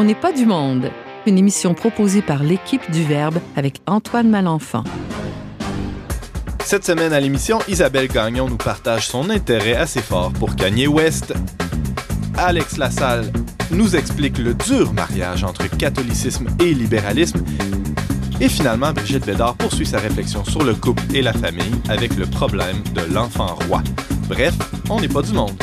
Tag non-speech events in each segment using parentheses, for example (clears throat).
On n'est pas du monde. Une émission proposée par l'équipe du Verbe avec Antoine Malenfant. Cette semaine à l'émission, Isabelle Gagnon nous partage son intérêt assez fort pour Kanye West. Alex Lassalle nous explique le dur mariage entre catholicisme et libéralisme. Et finalement, Brigitte Bédard poursuit sa réflexion sur le couple et la famille avec le problème de l'enfant roi. Bref, on n'est pas du monde.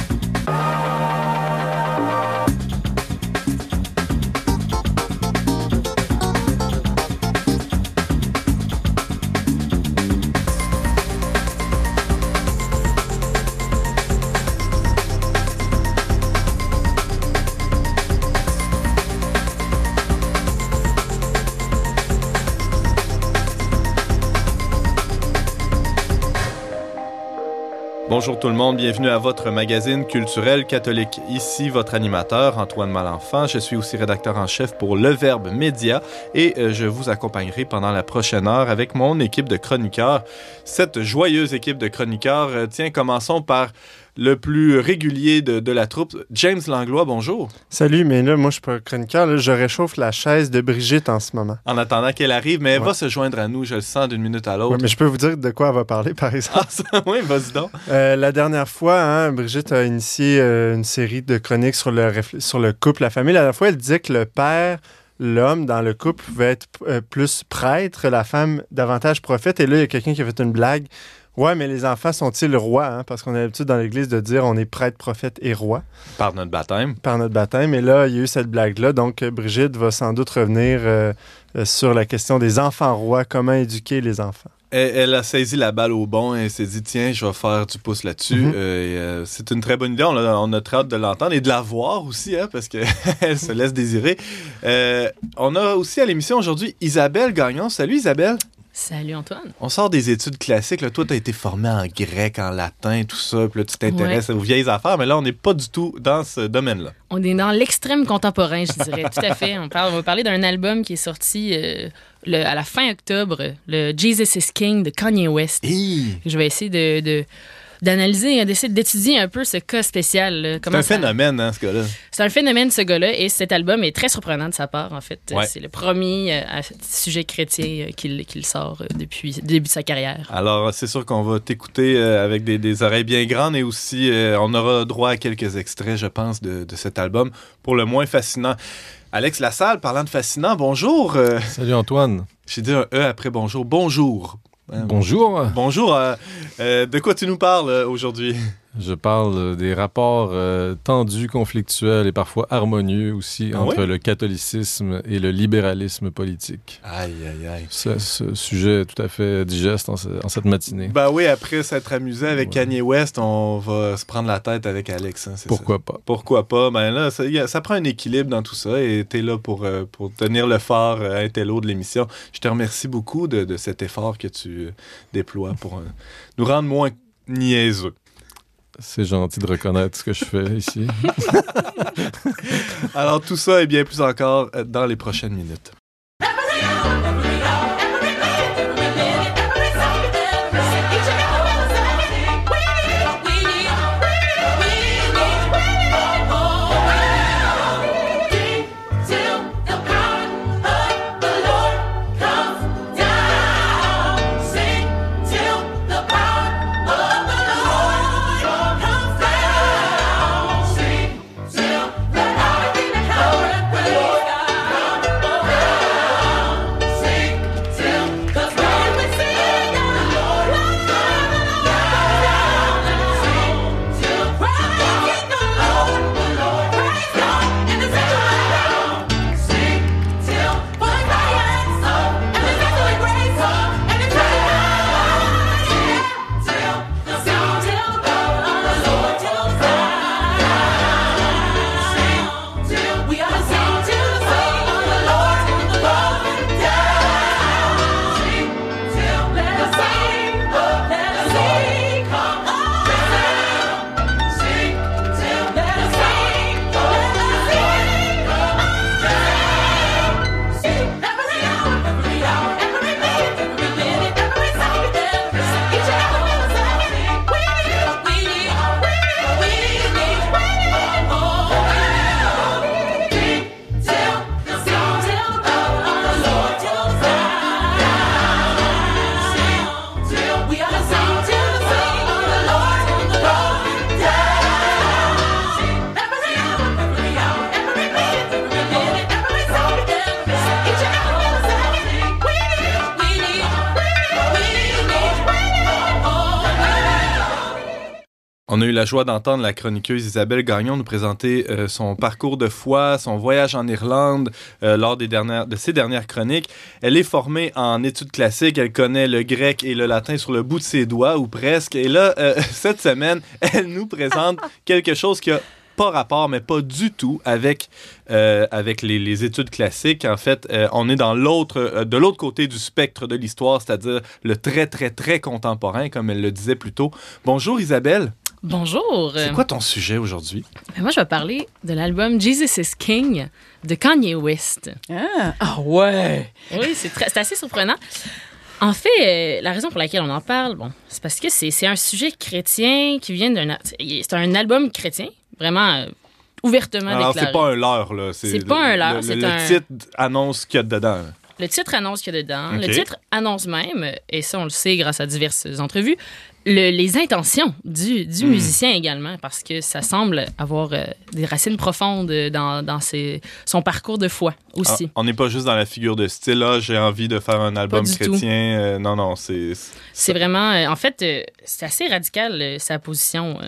Bonjour tout le monde, bienvenue à votre magazine culturel catholique. Ici votre animateur Antoine Malenfant. Je suis aussi rédacteur en chef pour Le Verbe Média et euh, je vous accompagnerai pendant la prochaine heure avec mon équipe de chroniqueurs. Cette joyeuse équipe de chroniqueurs, euh, tiens, commençons par le plus régulier de, la troupe. James Langlois, bonjour. Salut, mais là, moi, je suis pas chroniqueur. je réchauffe la chaise de Brigitte en ce moment. En attendant qu'elle arrive, mais elle va se joindre à nous, je le sens, d'une minute à l'autre. mais je peux vous dire de quoi elle va parler, par (laughs) exemple. Ah, oui, vas-y donc. Euh, la dernière fois, hein, Brigitte a initié euh, une série de chroniques sur le, sur le couple, la famille. La dernière fois, elle disait que le père l'homme dans le couple pouvait être euh, plus prêtre, la femme davantage prophète. Et là, il y a quelqu'un qui a fait une blague Ouais, mais les enfants sont-ils rois? Hein? Parce qu'on a l'habitude dans l'Église de dire on est prêtre, prophète et roi. Par notre baptême. Par notre baptême. Et là, il y a eu cette blague-là. Donc, Brigitte va sans doute revenir euh, euh, sur la question des enfants rois, comment éduquer les enfants? Elle, a saisi la balle au bon et s'est dit tiens, je vais faire du pouce là-dessus. Mm-hmm. Euh, c'est une très bonne idée. On a, on a très hâte de l'entendre et de la voir aussi, hein, parce qu'elle (laughs) se laisse désirer. on a aussi à l'émission aujourd'hui Isabelle Gagnon. Salut Isabelle. Salut Antoine. On sort des études classiques. Là. Toi, tu as été formé en grec, en latin, tout ça. Puis là, tu t'intéresses aux vieilles affaires. Mais là, on n'est pas du tout dans ce domaine-là. On est dans l'extrême contemporain, je dirais. tout à fait. On, parle, on va parler d'un album qui est sorti euh, à la fin octobre, le Jesus is King de Kanye West. Je vais essayer de d'analyser, d'essayer d'étudier un peu ce cas spécial. C'est un phénomène, hein, ce gars-là. C'est un phénomène, ce gars-là, et cet album est très surprenant de sa part, en fait. C'est le premier euh, sujet chrétien euh, qu'il sort euh, depuis le début de sa carrière. Alors, c'est sûr qu'on va t'écouter avec des, oreilles bien grandes et aussi, on aura droit à quelques extraits, je pense, de, cet album, pour le moins fascinant. Alex Lassalle, parlant de fascinant, bonjour. Salut Antoine. J'ai dit un E après bonjour. Bonjour. Bonjour. Bonjour. Euh, euh, de quoi tu nous parles euh, aujourd'hui? Je parle des rapports euh, tendus, conflictuels et parfois harmonieux aussi ah entre le catholicisme et le libéralisme politique. Aïe, aïe, aïe. Ce, ce sujet tout à fait digeste en, cette matinée. Ben oui, après s'être amusé avec Kanye West, on va se prendre la tête avec Alex. Hein, Pourquoi pas? Pourquoi pas? Ben là, ça, prend un équilibre dans tout ça et tu es là pour, euh, pour tenir le phare euh, intello de l'émission. Je te remercie beaucoup de, de, cet effort que tu déploies pour nous rendre moins niaiseux. C'est gentil de reconnaître ce que je fais ici. (laughs) Alors tout ça et bien plus encore euh, dans les prochaines minutes. La joie d'entendre la chroniqueuse Isabelle Gagnon nous présenter euh, son parcours de foi, son voyage en Irlande euh, lors des dernières, de ses dernières chroniques. Elle est formée en études classiques, elle connaît le grec et le latin sur le bout de ses doigts ou presque. Et là, euh, (laughs) cette semaine, elle nous présente (laughs) quelque chose qui a pas rapport, mais pas du tout avec, euh, avec les, les, études classiques. En fait, euh, on est dans l'autre, euh, de l'autre côté du spectre de l'histoire, c'est-à-dire le très, très, très contemporain, comme elle le disait plus tôt. Bonjour Isabelle. Bonjour. C'est quoi ton sujet aujourd'hui? Ben, moi, je vais parler de l'album Jesus is King de Kanye West. Ah, ah ouais! Oui, c'est assez surprenant. En fait, la raison pour laquelle on en parle, bon, c'est parce que c'est un sujet chrétien qui vient d'un. C'est un album chrétien, vraiment euh, ouvertement Alors, déclaré. c'est pas un leurre, là. C'est pas un leurre, Le, c'est le un- titre annonce qu'il y a dedans. Le titre annonce qu'il y a dedans. Le titre annonce même, et ça, on le sait grâce à diverses entrevues, le- les intentions du, du Hmm. musicien également, parce que ça semble avoir euh, des racines profondes dans, dans ses- son parcours de foi aussi. Ah, on n'est pas juste dans la figure de style, là, j'ai envie de faire un album chrétien. Euh, non, non, c'est. C'est vraiment. euh, en fait, euh, c'est assez radical, euh, sa position. euh.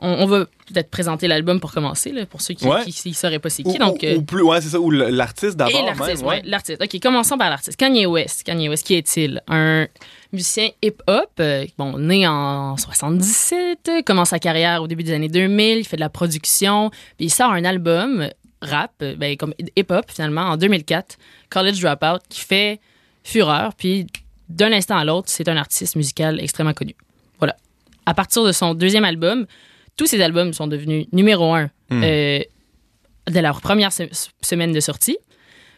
on, on va peut-être présenter l'album pour commencer, là, pour ceux qui Ouais. ne sauraient pas c'est Ou, qui. Donc, ou- euh, ou plus, ouais, c'est ça, ou l'artiste d'abord. Et l'artiste, ouais, l'artiste. OK, commençons par l'artiste. Kanye West. Kanye West, qui est-il? Un musicien hip-hop, euh, bon, né en 77, euh, commence sa carrière au début des années 2000, il fait de la production, puis il sort un album rap, euh, ben, comme hip-hop finalement, en 2004, College Dropout, qui fait fureur, puis d'un instant à l'autre, c'est un artiste musical extrêmement connu. Voilà. À partir de son deuxième album, tous ses albums sont devenus numéro un euh, de leur première se- semaine de sortie.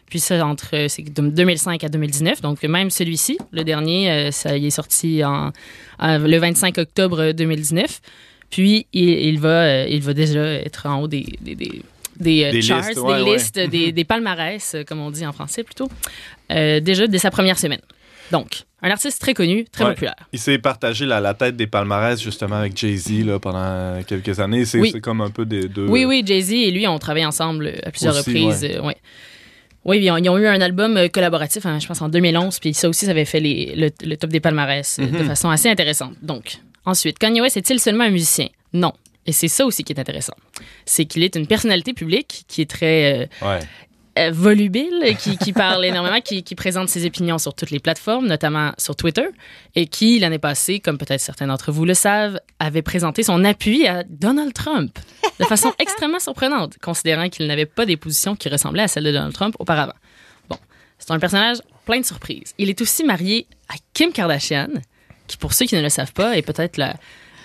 Puis ça, entre euh, c'est de 2005 à 2019. Donc, même celui-ci, le dernier, euh, ça il est sorti en, en- le 25 octobre 2019. Puis, il, il va, euh, il va déjà être en haut des, des, des, des, euh, Des charts, listes, ouais, des ouais. listes, des, des palmarès, euh, comme on dit en français plutôt, euh, déjà dès sa première semaine. Donc, un artiste très connu, très Ouais. populaire. Il s'est partagé la, la tête des palmarès justement avec Jay-Z là, pendant quelques années. C'est Oui. comme un peu des deux. Oui, oui, Jay-Z et lui ont travaillé ensemble euh, à plusieurs Aussi, reprises. euh. Oui, ils ont, ils ont eu un album euh, collaboratif, hein, je pense, en 2011, puis ça aussi, ça avait fait les- le, le top des palmarès euh, de Mhm. façon assez intéressante. Donc, ensuite, Kanye West est-il seulement un musicien? Non. Et c'est ça aussi qui est intéressant. C'est qu'il est une personnalité publique qui est très euh, Ouais. Euh, volubile, qui, qui parle énormément, qui, qui présente ses opinions sur toutes les plateformes, notamment sur Twitter, et qui, l'année passée, comme peut-être certains d'entre vous le savent, avait présenté son appui à Donald Trump de façon (laughs) extrêmement surprenante, considérant qu'il n'avait pas des positions qui ressemblaient à celles de Donald Trump auparavant. Bon, c'est un personnage plein de surprises. Il est aussi marié à Kim Kardashian, qui, pour ceux qui ne le savent pas, est peut-être la,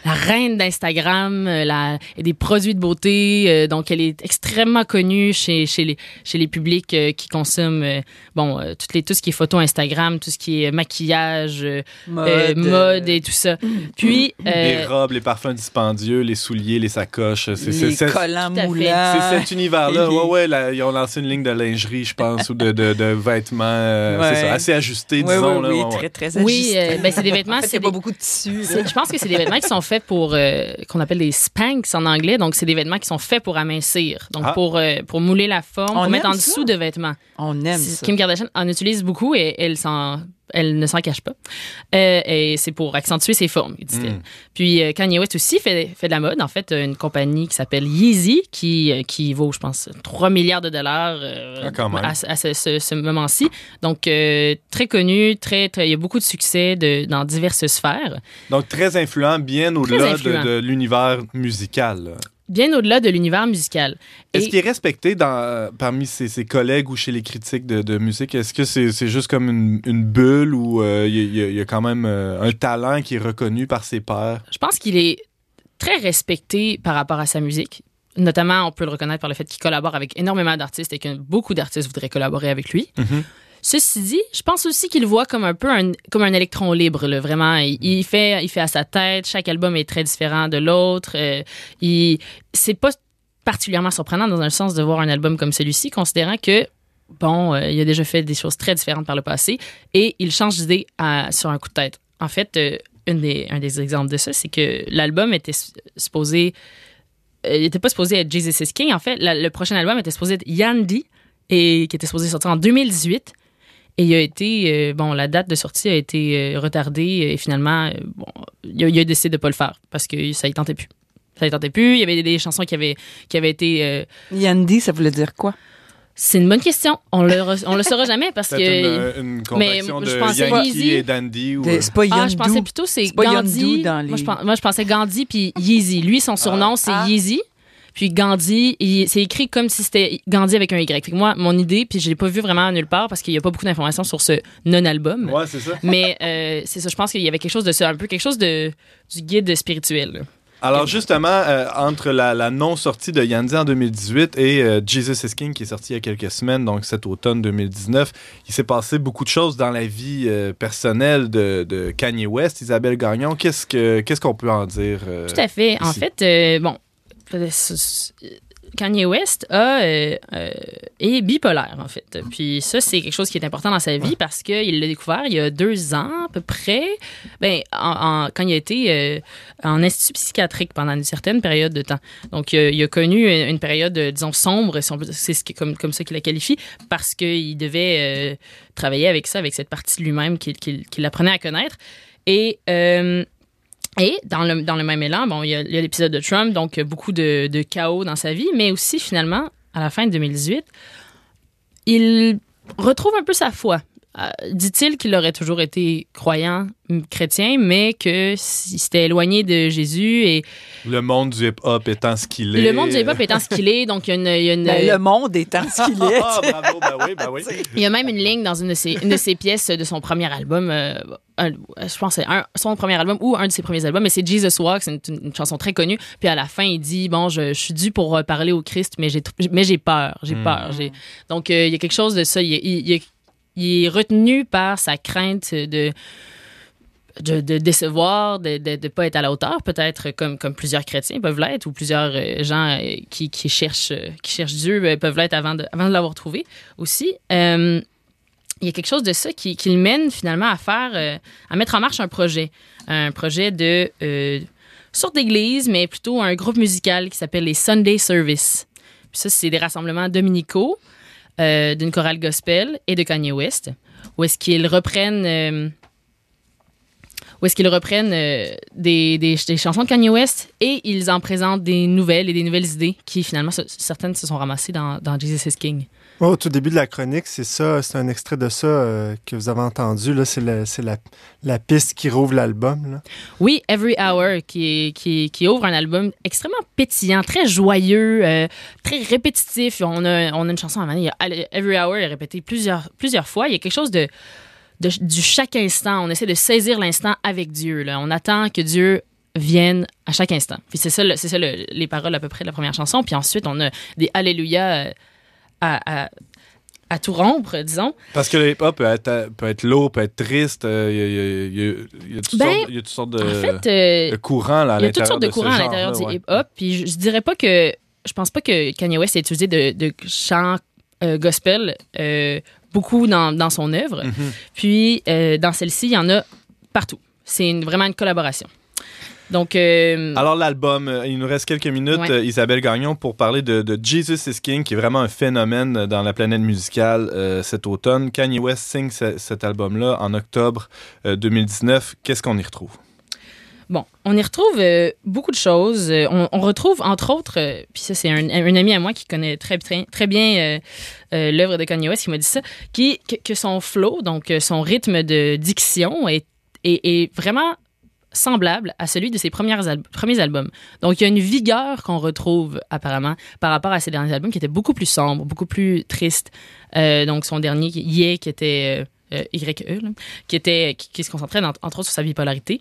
la reine d'Instagram euh, la, et des produits de beauté. euh, donc, elle est extrêmement connue chez, chez, les, chez les publics euh, qui consomment euh, bon, euh, toutes les, tout ce qui est photo Instagram, tout ce qui est maquillage, euh, euh, mode et tout ça. (clears throat) Puis, Les euh, robes, les parfums dispendieux, les souliers, les sacoches. C'est les c'est- collants moulants. c'est cet univers-là. les- Ouais, ouais, là, ils ont lancé une ligne de lingerie, je pense, ou de, de, de vêtements. euh, Ouais. C'est ça, assez ajusté, Oui, disons. oui, là, oui, très, très oui, ajusté. euh, ben, c'est des (laughs) vêtements. En fait, il c'est n'y a pas beaucoup de tissu. là. C'est- Je pense que c'est des vêtements qui sont faits pour, euh, qu'on appelle des spanks en anglais. Donc, c'est des vêtements qui sont faits pour amincir. Donc, Ah. pour, euh, pour mouler la forme, On pour mettre en ça. dessous de vêtements. On aime ça. Kim Kardashian en utilise beaucoup et elle, s'en- elle ne s'en cache pas. Euh, et c'est pour accentuer ses formes, dit-elle. Mm. Puis euh, Kanye West aussi fait, fait de la mode. En fait, une compagnie qui s'appelle Yeezy, qui, euh, qui vaut, je pense, 3 milliards de dollars euh, Ah, à, à ce, ce- ce moment-ci. Donc, euh, très connu, très, très, il y a beaucoup de succès de, dans diverses sphères. Donc, très influent, bien au-delà de l'univers musical. Bien au-delà de l'univers musical. Est-ce qu'il est respecté dans, euh, parmi ses, ses collègues ou chez les critiques de, de musique? Est-ce que c'est juste comme une, une bulle ou euh, il y, a- il y quand même euh, un talent qui est reconnu par ses pairs? Je pense qu'il est très respecté par rapport à sa musique. Notamment, on peut le reconnaître par le fait qu'il collabore avec énormément d'artistes et que beaucoup d'artistes voudraient collaborer avec lui. Mhm. Ceci dit, je pense aussi qu'il le voit comme un peu un, comme un électron libre, là, vraiment. Il, il fait, il fait à sa tête. Chaque album est très différent de l'autre. Euh, il, c'est pas particulièrement surprenant dans un sens de voir un album comme celui-ci, considérant que bon, euh, il a déjà fait des choses très différentes par le passé et il change d'idée sur un coup de tête. En fait, euh, une des, un des exemples de ça, c'est que l'album était supposé. euh, il n'était pas supposé être Jesus is King. En fait, la- le prochain album était supposé être Yandy et qui était supposé sortir en 2018. Et il a été, euh, bon, la date de sortie a été euh, retardée et finalement, euh, bon, il a, il a décidé de pas le faire parce que ça y tentait plus. ça ne tentait plus. Il y avait des, chansons qui avaient, qui avaient été. Euh, Yandy, ça voulait dire quoi? C'est une bonne question. On le, on le saura jamais parce que. Une, une contraction de je pensais Yankee et Dandy. Ou... C'est pas Ah, je pensais plutôt c'est Gandhi. Dans les... moi, je, moi, je pensais Gandhi puis Yeezy. Lui, son surnom, ah. c'est ah. Yeezy. Puis Gandhi, c'est écrit comme si c'était Gandhi avec un Y. Fait que moi, mon idée, puis je l'ai pas vu vraiment nulle part parce qu'il y a pas beaucoup d'informations sur ce non-album. Ouais, c'est ça. (laughs) Mais euh, c'est ça, je pense qu'il y avait quelque chose de ça, un peu quelque chose de, du guide spirituel. Alors justement, euh, entre la, non-sortie de Yandy en 2018 et euh, Jesus is King qui est sorti il y a quelques semaines, donc cet automne 2019, il s'est passé beaucoup de choses dans la vie personnelle de, Kanye West. Isabelle Gagnon, qu'est-ce qu'on ce qu'on peut en dire? Tout à fait. En fait, bon, Kanye West a, euh, euh, est bipolaire, en fait. Puis ça, c'est quelque chose qui est important dans sa vie parce qu'il l'a découvert il y a deux ans, à peu près, ben, quand il a été euh, en institut psychiatrique pendant une certaine période de temps. Donc, il a connu une période, disons, sombre, c'est ce comme, comme ça qu'il la qualifie, parce qu'il devait travailler avec ça, avec cette partie de lui-même qu'il apprenait à connaître. Et et dans le, dans le même élan, bon, il y a, l'épisode de Trump, donc beaucoup de, de chaos dans sa vie, mais aussi finalement, à la fin de 2018, il retrouve un peu sa foi. Euh, dit-il qu'il aurait toujours été croyant chrétien, mais que s'était éloigné de Jésus et... Le monde du hip-hop étant ce qu'il est. Le monde du hip-hop étant ce qu'il est, donc il y a une... Ben, le monde étant ce qu'il est. (laughs) ah, bravo, ben oui, ben oui. (laughs) Il y a même une ligne dans une de ses, une de ses pièces de son premier album, euh, je pense que c'est son premier album ou un de ses premiers albums, mais c'est Jesus Walks, c'est une, chanson très connue. Puis à la fin, il dit, bon, je, suis dû pour euh, parler au Christ, mais j'ai, mais j'ai peur, j'ai hmm. peur. Donc il y a quelque chose de ça, il, il, il est retenu par sa crainte de de, décevoir, de ne pas être à la hauteur, peut-être comme, comme plusieurs chrétiens peuvent l'être, ou plusieurs euh, gens euh, qui, qui, cherchent, qui cherchent Dieu euh, peuvent l'être avant de, avant de l'avoir trouvé aussi. il y a quelque chose de ça qui, qui le mène finalement à faire, à mettre en marche un projet. Un projet de sorte d'église, mais plutôt un groupe musical qui s'appelle les Sunday Service. Ça, c'est des rassemblements dominicaux euh, d'une chorale gospel et de Kanye West, où est-ce qu'ils reprennent euh, où est-ce qu'ils reprennent euh, des, des, chansons de Kanye West et ils en présentent des nouvelles et des nouvelles idées qui finalement certaines se sont ramassées dans, dans Jesus is King. Au tout début de la chronique, c'est ça, c'est un extrait de ça que vous avez entendu. C'est, la, piste qui rouvre l'album. Oui, Every Hour, qui, ouvre un album extrêmement pétillant, très joyeux, euh, très répétitif. On a, on une chanson à Every Hour est répété plusieurs, fois. Il y a quelque chose de, du chaque instant. On essaie de saisir l'instant avec Dieu. On attend que Dieu vienne à chaque instant. Puis c'est ça, c'est ça les paroles à peu près de la première chanson. Puis ensuite, on a des Alléluia euh, à, à tout rompre, disons. Parce que le hip-hop peut être, peut être lourd, peut être triste. Il y, a, toutes sortes de, de courants là, à Il y a toutes sortes de, courants à l'intérieur du hip-hop. Puis je, dirais pas que. Je pense pas que Kanye West ait utilisé de, chants euh, gospel euh, beaucoup dans, dans, son œuvre. Mm-hmm. Puis euh, dans celle-ci, il y en a partout. C'est vraiment une collaboration. Donc, euh, Alors, l'album, euh, il nous reste quelques minutes, euh, Isabelle Gagnon, pour parler de, Jesus is King, qui est vraiment un phénomène dans la planète musicale cet automne. Kanye West signe cet album-là en octobre 2019. Qu'est-ce qu'on y retrouve? Bon, on y retrouve beaucoup de choses. On, retrouve, entre autres, puis ça, c'est un, ami à moi qui connaît très, très, très bien l'œuvre de Kanye West qui m'a dit ça, qui, que, son flow, donc son rythme de diction est, est vraiment semblable à celui de ses premiers albums. Donc, il y a une vigueur qu'on retrouve apparemment par rapport à ses derniers albums qui étaient beaucoup plus sombres, beaucoup plus tristes. Euh, donc, son dernier, Yeah, qui était euh, YE, qui, était, qui, qui se concentrait entre autres sur sa bipolarité.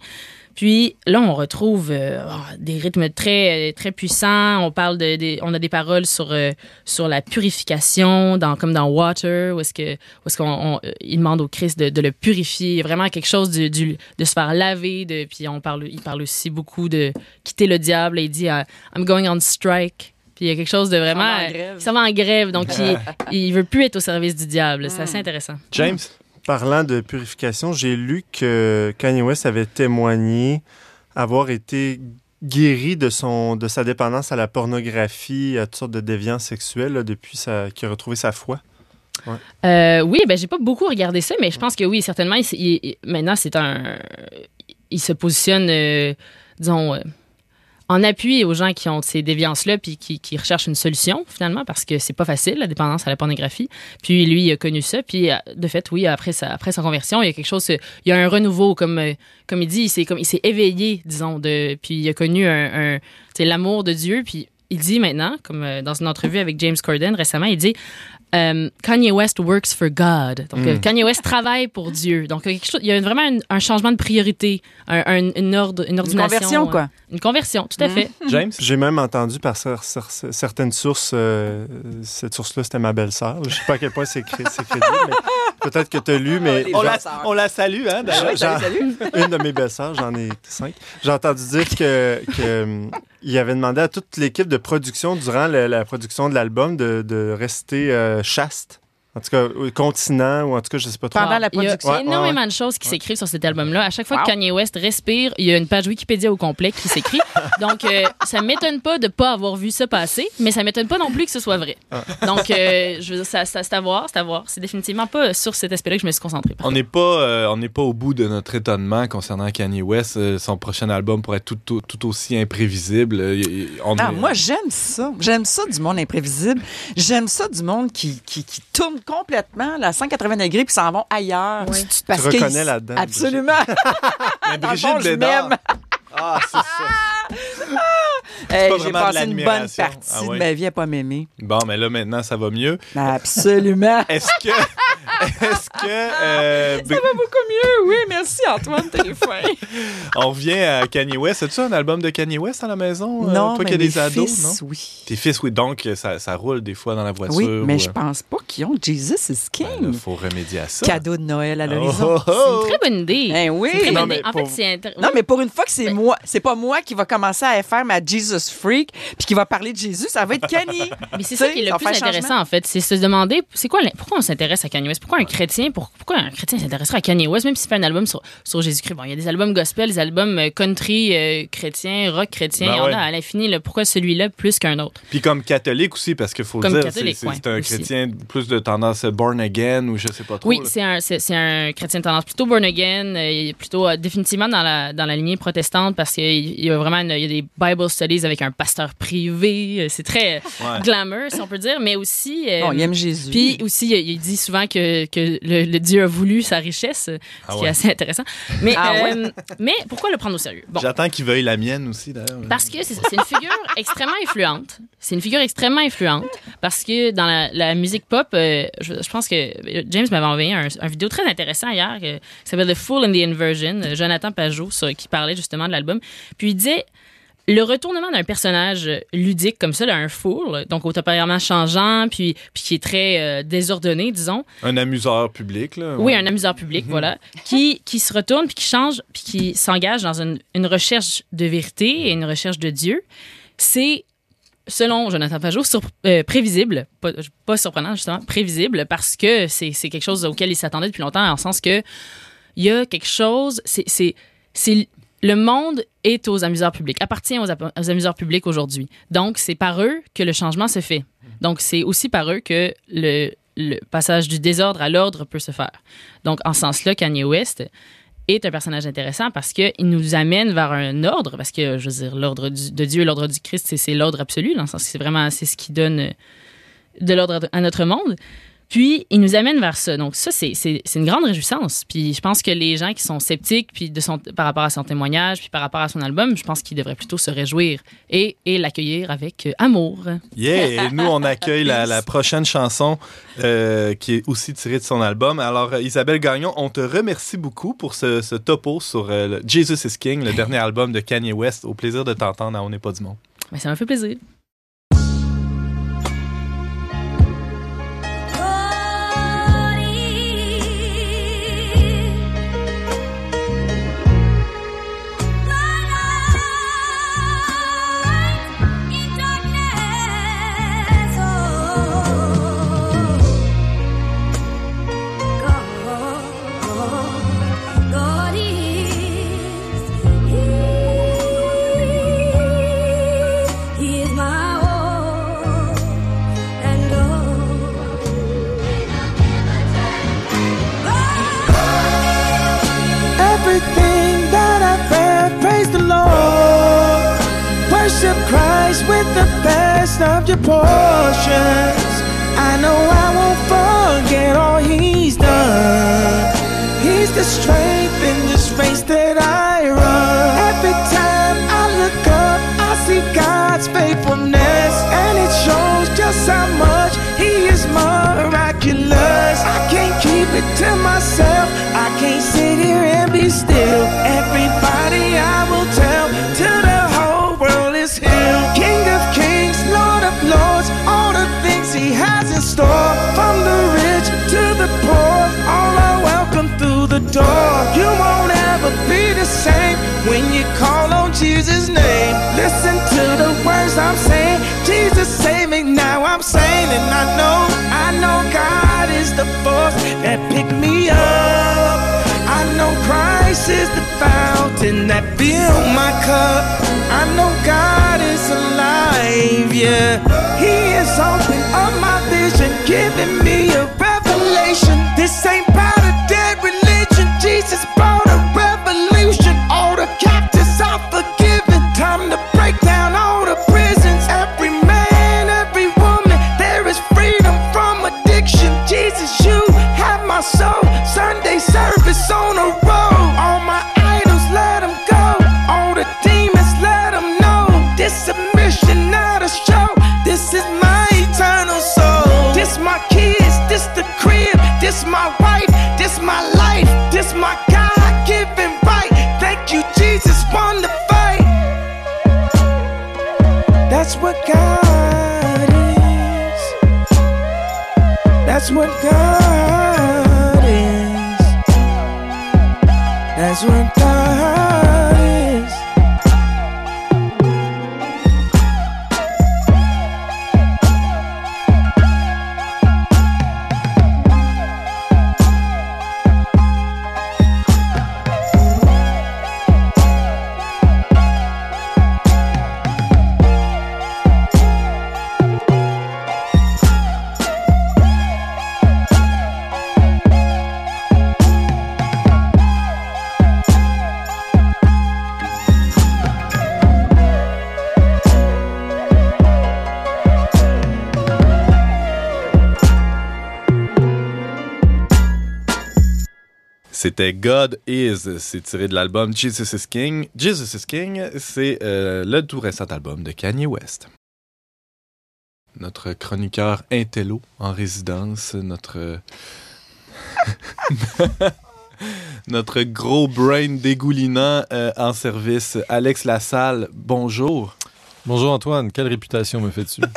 Puis là, on retrouve euh, oh, des rythmes très, très puissants. On parle de, on a des paroles sur, euh, sur la purification, dans, comme dans Water, où est-ce que, où est-ce qu'on, euh, il demande au Christ de, de, le purifier. Vraiment quelque chose du, du, de se faire laver. De, puis on parle, il parle aussi beaucoup de quitter le diable. il dit I'm going on strike. Puis il y a quelque chose de vraiment. Ça va en grève. Donc il, (laughs) il veut plus être au service du diable. C'est assez intéressant. James? Parlant de purification, j'ai lu que Kanye West avait témoigné avoir été guéri de, son, de sa dépendance à la pornographie, à toutes sortes de déviances sexuelles depuis qu'il a retrouvé sa foi. Euh, oui, ben j'ai pas beaucoup regardé ça, mais je pense que oui, certainement. maintenant, c'est un. Il se positionne, euh, disons. Euh, en appui aux gens qui ont ces déviances-là puis qui, qui recherchent une solution finalement parce que c'est pas facile la dépendance à la pornographie. Puis lui il a connu ça puis euh, de fait oui après sa conversion il y a quelque chose il y a un renouveau comme euh, comme il dit il s'est éveillé disons de puis il a connu un, l'amour de Dieu puis il dit maintenant, comme euh, dans une entrevue avec James Corden récemment, il dit euh, Kanye West works for God. Donc, euh, Kanye West travaille pour Dieu. Donc, quelque chose- il y a vraiment un, un changement de priorité, un, un- une, ordre, une ordination. conversion, euh, quoi. Une conversion, tout à fait. James? J'ai même entendu par cer- cer- certaines sources, euh, cette source-là, c'était ma belle-sœur. Je sais pas à quel point c'est cré- c'est crédible, mais peut-être que tu as lu, mais On la, on la salue, hein, d'ailleurs. genre- une de mes belles-sœurs, j'en ai cinq. J'ai entendu dire que, que, il avait demandé à toute l'équipe de production durant la production de l'album de, de rester euh, chaste. En tout cas, au continent, ou en tout cas, je sais pas trop. Pendant la Il y a production. Ouais, énormément ouais, de choses qui s'écrivent sur cet album-là. À chaque fois Wow. que Kanye West respire, il y a une page Wikipédia au complet qui s'écrit. (laughs) Donc, euh, ça m'étonne pas de pas avoir vu ça passer, mais ça m'étonne pas non plus que ce soit vrai. Ah. Donc, euh, je veux dire, ça, ça- c'est à voir, c'est à voir. C'est définitivement pas sur cet aspect-là que je me suis concentrée. par On n'est pas, euh, on n'est pas au bout de notre étonnement concernant Kanye West. Euh, son prochain album pourrait être tout, tout, tout aussi imprévisible. Euh, on Ah, est- moi, j'aime ça. J'aime ça du monde imprévisible. J'aime ça du monde qui, qui, qui tourne complètement à 180 degrés puis s'en vont ailleurs. Oui. Tu te Parce reconnais là-dedans, Absolument. (laughs) Mais Brigitte fond, je Bédard. m'aime. Ah, c'est ça. Hey, pas J'ai vraiment de passé une bonne partie Ah ouais. de ma vie à pas m'aimer. Bon, mais là, maintenant, ça va mieux. Absolument. Est-ce que. Est-ce que. euh, Bri- Beaucoup mieux, oui. Merci, Antoine Téléphone. (laughs) on revient à Kanye West. As-tu un album de Kanye West à la maison? euh, non, toi mais qui as des ados, fils, non? oui. Tes fils, oui. Donc, ça, ça roule des fois dans la voiture. Oui, mais ou, je euh, pense pas qu'ils ont Jesus is ben King. là, faut remédier à ça. Cadeau de Noël à Oh, l'horizon. oh, C'est oh. une très bonne idée. Eh oui. C'est très Non, bonne mais idée. En pour- fait, c'est intér- Non, mais pour une fois que c'est moi, c'est pas moi qui va commencer à faire ma Jesus freak puis qui va parler de Jésus, ça va être Kanye. Mais c'est ça qui est le ça plus intéressant, en fait. C'est se demander c'est quoi, pourquoi on s'intéresse à Kanye West? Pourquoi un chrétien, pour- pourquoi un chrétien s'intéresserait à Kanye West, même s'il fait un album sur, sur Jésus-Christ? Bon, il y a des albums gospel, des albums euh, country euh, chrétien, rock chrétien. Ben il y en ouais. a à l'infini. là. Pourquoi celui-là plus qu'un autre? Puis comme catholique aussi, parce qu'il faut Comme le dire, c'est catholique, c'est- ouais, c'est un aussi. chrétien plus de tendance born again ou je sais pas trop. Oui, c'est un, c'est, c'est un chrétien de tendance plutôt born again, euh, plutôt euh, définitivement dans la, dans la lignée protestante parce qu'il y a vraiment une- il y a des Bible studies avec un pasteur privé. C'est très Ouais. glamour, si on peut dire, mais aussi. euh, Bon, il aime Jésus. Puis aussi, il il dit souvent que, que le, le Dieu a voulu sa richesse, ce Ah qui est assez intéressant. Mais, Ah ouais? euh, mais pourquoi le prendre au sérieux? Bon, J'attends qu'il veuille la mienne aussi, d'ailleurs. parce que c'est c'est une figure (laughs) extrêmement influente. C'est une figure extrêmement influente parce que dans la, la musique pop, euh, je, je pense que James m'avait envoyé un, un vidéo très intéressant hier euh, qui s'appelle The Fool and the Inversion, euh, Jonathan Pajot, sur- qui parlait justement de l'album. Puis il disait le retournement d'un personnage ludique comme ça, là, un fool, donc au tempérament changeant, puis, puis qui est très euh, désordonné, disons, Un amuseur public, là. oui, un amuseur public, voilà, qui, qui se retourne, puis qui change, puis qui s'engage dans une, une recherche de vérité et une recherche de Dieu. C'est, selon Jonathan Pajot, sur- euh, prévisible, pas, pas surprenant justement, prévisible, parce que c'est quelque chose auquel il s'attendait depuis longtemps, en sens que il y a quelque chose, c'est- le monde est aux amuseurs publics, appartient aux, amuseurs publics aujourd'hui. Donc, c'est par eux que le changement se fait. Donc, c'est aussi par eux que le, passage du désordre à l'ordre peut se faire. Donc, en ce sens-là, Kanye West est un personnage intéressant parce qu'il nous amène vers un ordre, parce que, je veux dire, l'ordre de Dieu et l'ordre du Christ, c'est- c'est l'ordre absolu, dans le sens que c'est vraiment c'est ce qui donne euh, de l'ordre à notre monde. Puis, il nous amène vers ça. Donc, ça, c'est c'est- c'est une grande réjouissance. Puis, je pense que les gens qui sont sceptiques puis de son, par rapport à son témoignage, puis par rapport à son album, je pense qu'ils devraient plutôt se réjouir et, et l'accueillir avec euh, amour. Yeah! Et nous, on accueille la, la prochaine chanson euh, qui est aussi tirée de son album. Alors, euh, Isabelle Gagnon, on te remercie beaucoup pour ce, ce topo sur euh, Jesus is King, le dernier album de Kanye West. Au plaisir de t'entendre à On n'est pas du monde. Mais ça m'a fait plaisir. It to myself. I can't sit here and be still. Everybody I will tell till the whole world is healed. King of kings, Lord of lords, all the things He has in store. From the rich to the poor, all are welcome through the door. You won't ever be the same when you call on Jesus' name. Listen to the words I'm saying. Jesus save me now. I'm saying, and I know, I know God the force that picked me up. I know Christ is the fountain that filled my cup. I know God is alive, yeah. He is opening up my vision, giving me a revelation. This ain't C'était God Is, c'est tiré de l'album Jesus is King. Jesus is King, c'est euh, le tout récent album de Kanye West. Notre chroniqueur Intello en résidence, notre (laughs) notre gros brain dégoulinant euh, en service, Alex Lassalle. Bonjour. Bonjour Antoine, quelle réputation me fais-tu? (laughs)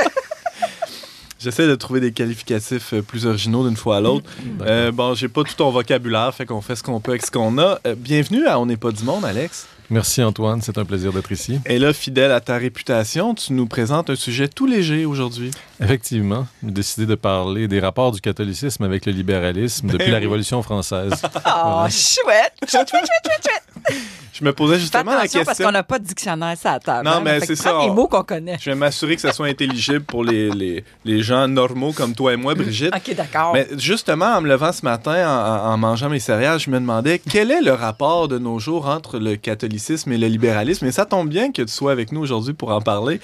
J'essaie de trouver des qualificatifs euh, plus originaux d'une fois à l'autre. Euh, bon, j'ai pas tout ton vocabulaire, fait qu'on fait ce qu'on peut avec ce qu'on a. Euh, bienvenue à On n'est pas du monde, Alex. Merci Antoine, c'est un plaisir d'être ici. Et là, fidèle à ta réputation, tu nous présentes un sujet tout léger aujourd'hui. Effectivement, j'ai décidé de parler des rapports du catholicisme avec le libéralisme depuis la Révolution française. (laughs) Oh, chouette! Chouette, chouette, chouette, chouette. Je me posais justement la question. parce qu'on n'a pas de dictionnaire sur la table. Non, hein. mais c'est ça, les mots qu'on connaît. Je vais m'assurer que ça soit intelligible pour les, les, les gens normaux comme toi et moi, Brigitte. OK, d'accord. Mais justement, en me levant ce matin, en, en mangeant mes céréales, je me demandais quel est le rapport de nos jours entre le catholicisme et le libéralisme? Et ça tombe bien que tu sois avec nous aujourd'hui pour en parler.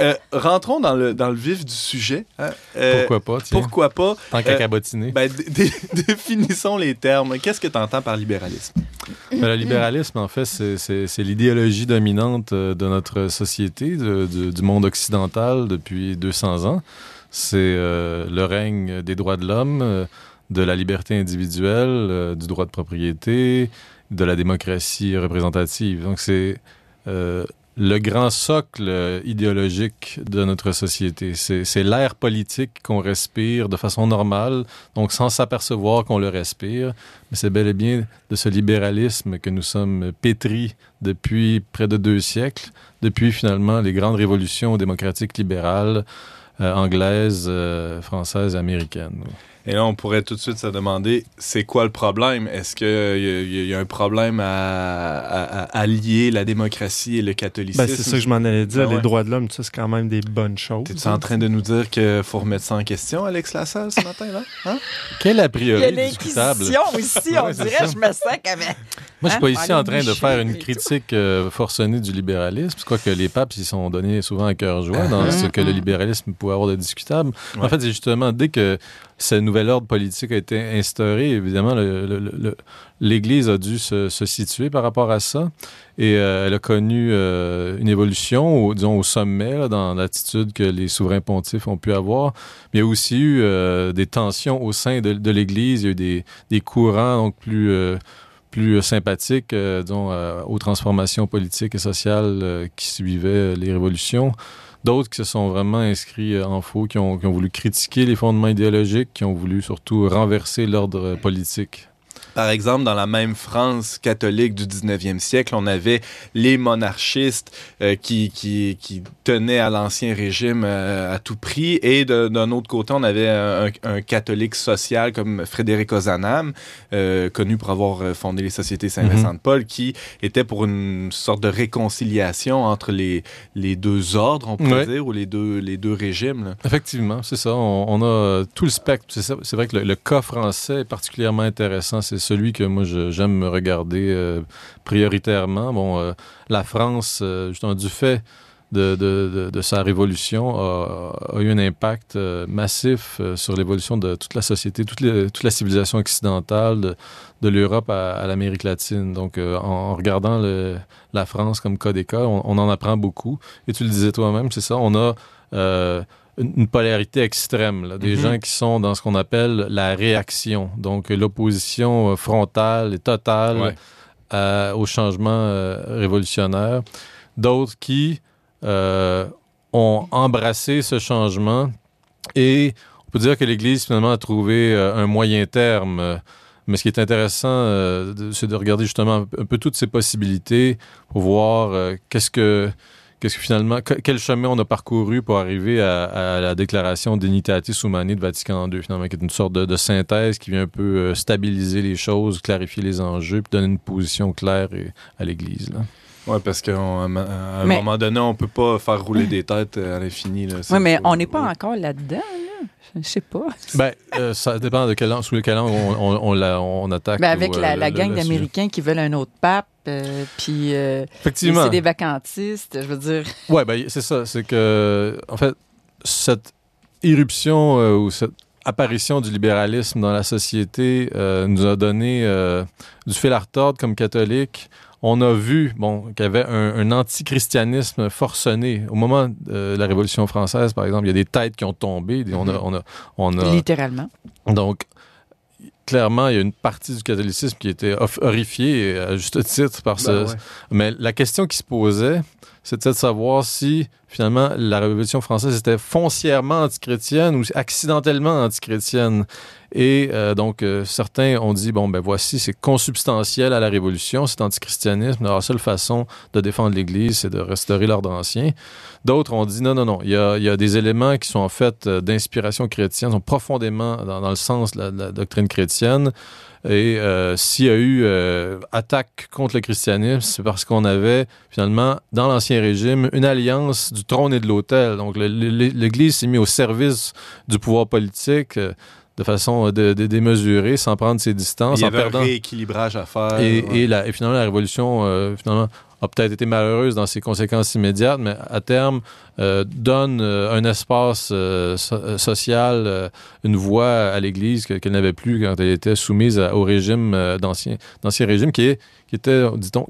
Euh, rentrons dans le, dans le vif du sujet. hein. Euh, Pourquoi pas, tiens? Pourquoi pas? Tant qu'à Euh, cabotiner. Ben, dé- dé- (laughs) définissons les termes. Qu'est-ce que tu entends par libéralisme? Ben, le libéralisme, en fait, c'est- l'idéologie dominante de notre société, de- de- du monde occidental depuis 200 ans. C'est euh, le règne des droits de l'homme, de la liberté individuelle, du droit de propriété, de la démocratie représentative. Donc, c'est euh, le grand socle euh, idéologique de notre société. C'est l'air politique qu'on respire de façon normale, donc sans s'apercevoir qu'on le respire. Mais c'est bel et bien de ce libéralisme que nous sommes pétris depuis près de deux siècles, depuis finalement les grandes révolutions démocratiques libérales euh, anglaise, euh, française, américaine. Et là, on pourrait tout de suite se demander, c'est quoi le problème? Est-ce qu'il y, y, a un problème à, à, à, lier la démocratie et le catholicisme? Ben, c'est ça que je m'en allais dire. Ben ouais. Les droits de l'homme, ça, c'est quand même des bonnes choses. T'es-tu en train de nous dire qu'il faut remettre ça en question, Alex Lassalle, ce matin, là? Hein? Quel a priori Il y a discutable? ici, on dirait, je me sens comme... Moi, je suis pas ici en train de faire une critique euh, forcenée du libéralisme. Je crois que les papes, ils sont donnés souvent à cœur joie dans Mm-hmm. ce que le libéralisme pouvait avoir de discutable. En fait, c'est justement dès que ce nouvel ordre politique a été instauré, évidemment, l'Église a dû se, situer par rapport à ça. Et euh, elle a connu euh, une évolution, au, disons, au sommet, dans l'attitude que les souverains pontifs ont pu avoir. Mais il y a aussi eu euh, des tensions au sein de, l'Église. Il y a eu des, courants plus plus aux transformations politiques et sociales qui suivaient les révolutions. D'autres qui se sont vraiment inscrits euh, en faux, qui ont, qui ont, voulu critiquer les fondements idéologiques, qui ont voulu surtout renverser l'ordre politique. Par exemple, dans la même France catholique du 19e siècle, on avait les monarchistes euh, qui, qui, qui, tenaient à l'ancien régime euh, à tout prix, et d'un autre côté, on avait un, un, catholique social comme Frédéric Ozanam, euh, connu pour avoir fondé les Sociétés Saint-Vincent-de-Paul, mm -hmm. qui était pour une sorte de réconciliation entre les, les deux ordres, on pourrait ouais. dire, ou les deux, les deux régimes. Là. Effectivement, c'est ça. On, on, a tout le spectre. C'est vrai que le, le, cas français est particulièrement intéressant. C'est celui que moi j'aime regarder euh, prioritairement. Bon, euh, la France, euh, justement, du fait de, sa révolution, a, eu un impact massif sur l'évolution de toute la société, toute, la civilisation occidentale, de, l'Europe à, l'Amérique latine. Donc, en, regardant la France comme cas d'école, on, on, en apprend beaucoup. Et tu le disais toi-même, c'est ça, on a une polarité extrême, là, des mm -hmm. gens qui sont dans ce qu'on appelle la réaction, donc l'opposition frontale et totale ouais. euh, au changement euh, révolutionnaire. D'autres qui euh, ont embrassé ce changement et on peut dire que l'Église finalement a trouvé euh, un moyen terme. Mais ce qui est intéressant, euh, c'est de regarder justement un peu toutes ces possibilités pour voir euh, qu'est-ce que qu'est-ce que finalement, quel chemin on a parcouru pour arriver à, à la déclaration d'Unitatis Humanae de Vatican II, finalement, qui est une sorte de, de, synthèse qui vient un peu euh, stabiliser les choses, clarifier les enjeux, puis donner une position claire à l'Église. Oui, parce qu'à un mais, moment donné, on ne peut pas faire rouler des têtes à l'infini. Oui, mais on n'est pas encore là-dedans. Là. Je sais pas. Ben, euh, ça dépend de quel, sous quel angle on, on, on, la, on attaque. Ben avec ou, la, euh, la gang d'Américains qui veulent un autre pape, euh, puis Effectivement. c'est des vacantistes, je veux dire. (laughs) Oui, ben, c'est ça. C'est que, en fait, cette irruption ou cette apparition du libéralisme dans la société nous a donné du fil à retordre comme catholiques on a vu bon, qu'il y avait un, un antichristianisme forcené. Au moment de la Révolution française, par exemple, il y a des têtes qui ont tombé. On a, on a, on a, Littéralement. Donc, clairement, il y a une partie du catholicisme qui était horrifiée, à juste titre, par ce... Ben ouais. Mais la question qui se posait, c'était de savoir si, finalement, la Révolution française était foncièrement antichrétienne ou accidentellement antichrétienne. Et euh, donc, euh, certains ont dit, bon, ben voici, c'est consubstantiel à la Révolution, c'est antichristianisme. La seule façon de défendre l'Église, c'est de restaurer l'ordre ancien. D'autres ont dit, non, non, non, il y a, y a des éléments qui sont en fait euh, d'inspiration chrétienne, sont profondément dans, le sens de la, doctrine chrétienne. Et s'il y a eu attaque contre le christianisme, c'est parce qu'on avait finalement, dans l'Ancien Régime, une alliance du trône et de l'autel. Donc l'Église s'est mise au service du pouvoir politique. Euh, de façon de, démesurée, sans prendre ses distances. Il y en avait perdant... un rééquilibrage à faire. Et, ouais. et, la, et finalement, la révolution, euh, finalement, a peut-être été malheureuse dans ses conséquences immédiates, mais à terme euh, donne euh, un espace euh, so social, une voix à l'Église qu'elle qu n'avait plus quand elle était soumise à, au régime d'ancien régime qui, est, qui était, dit-on,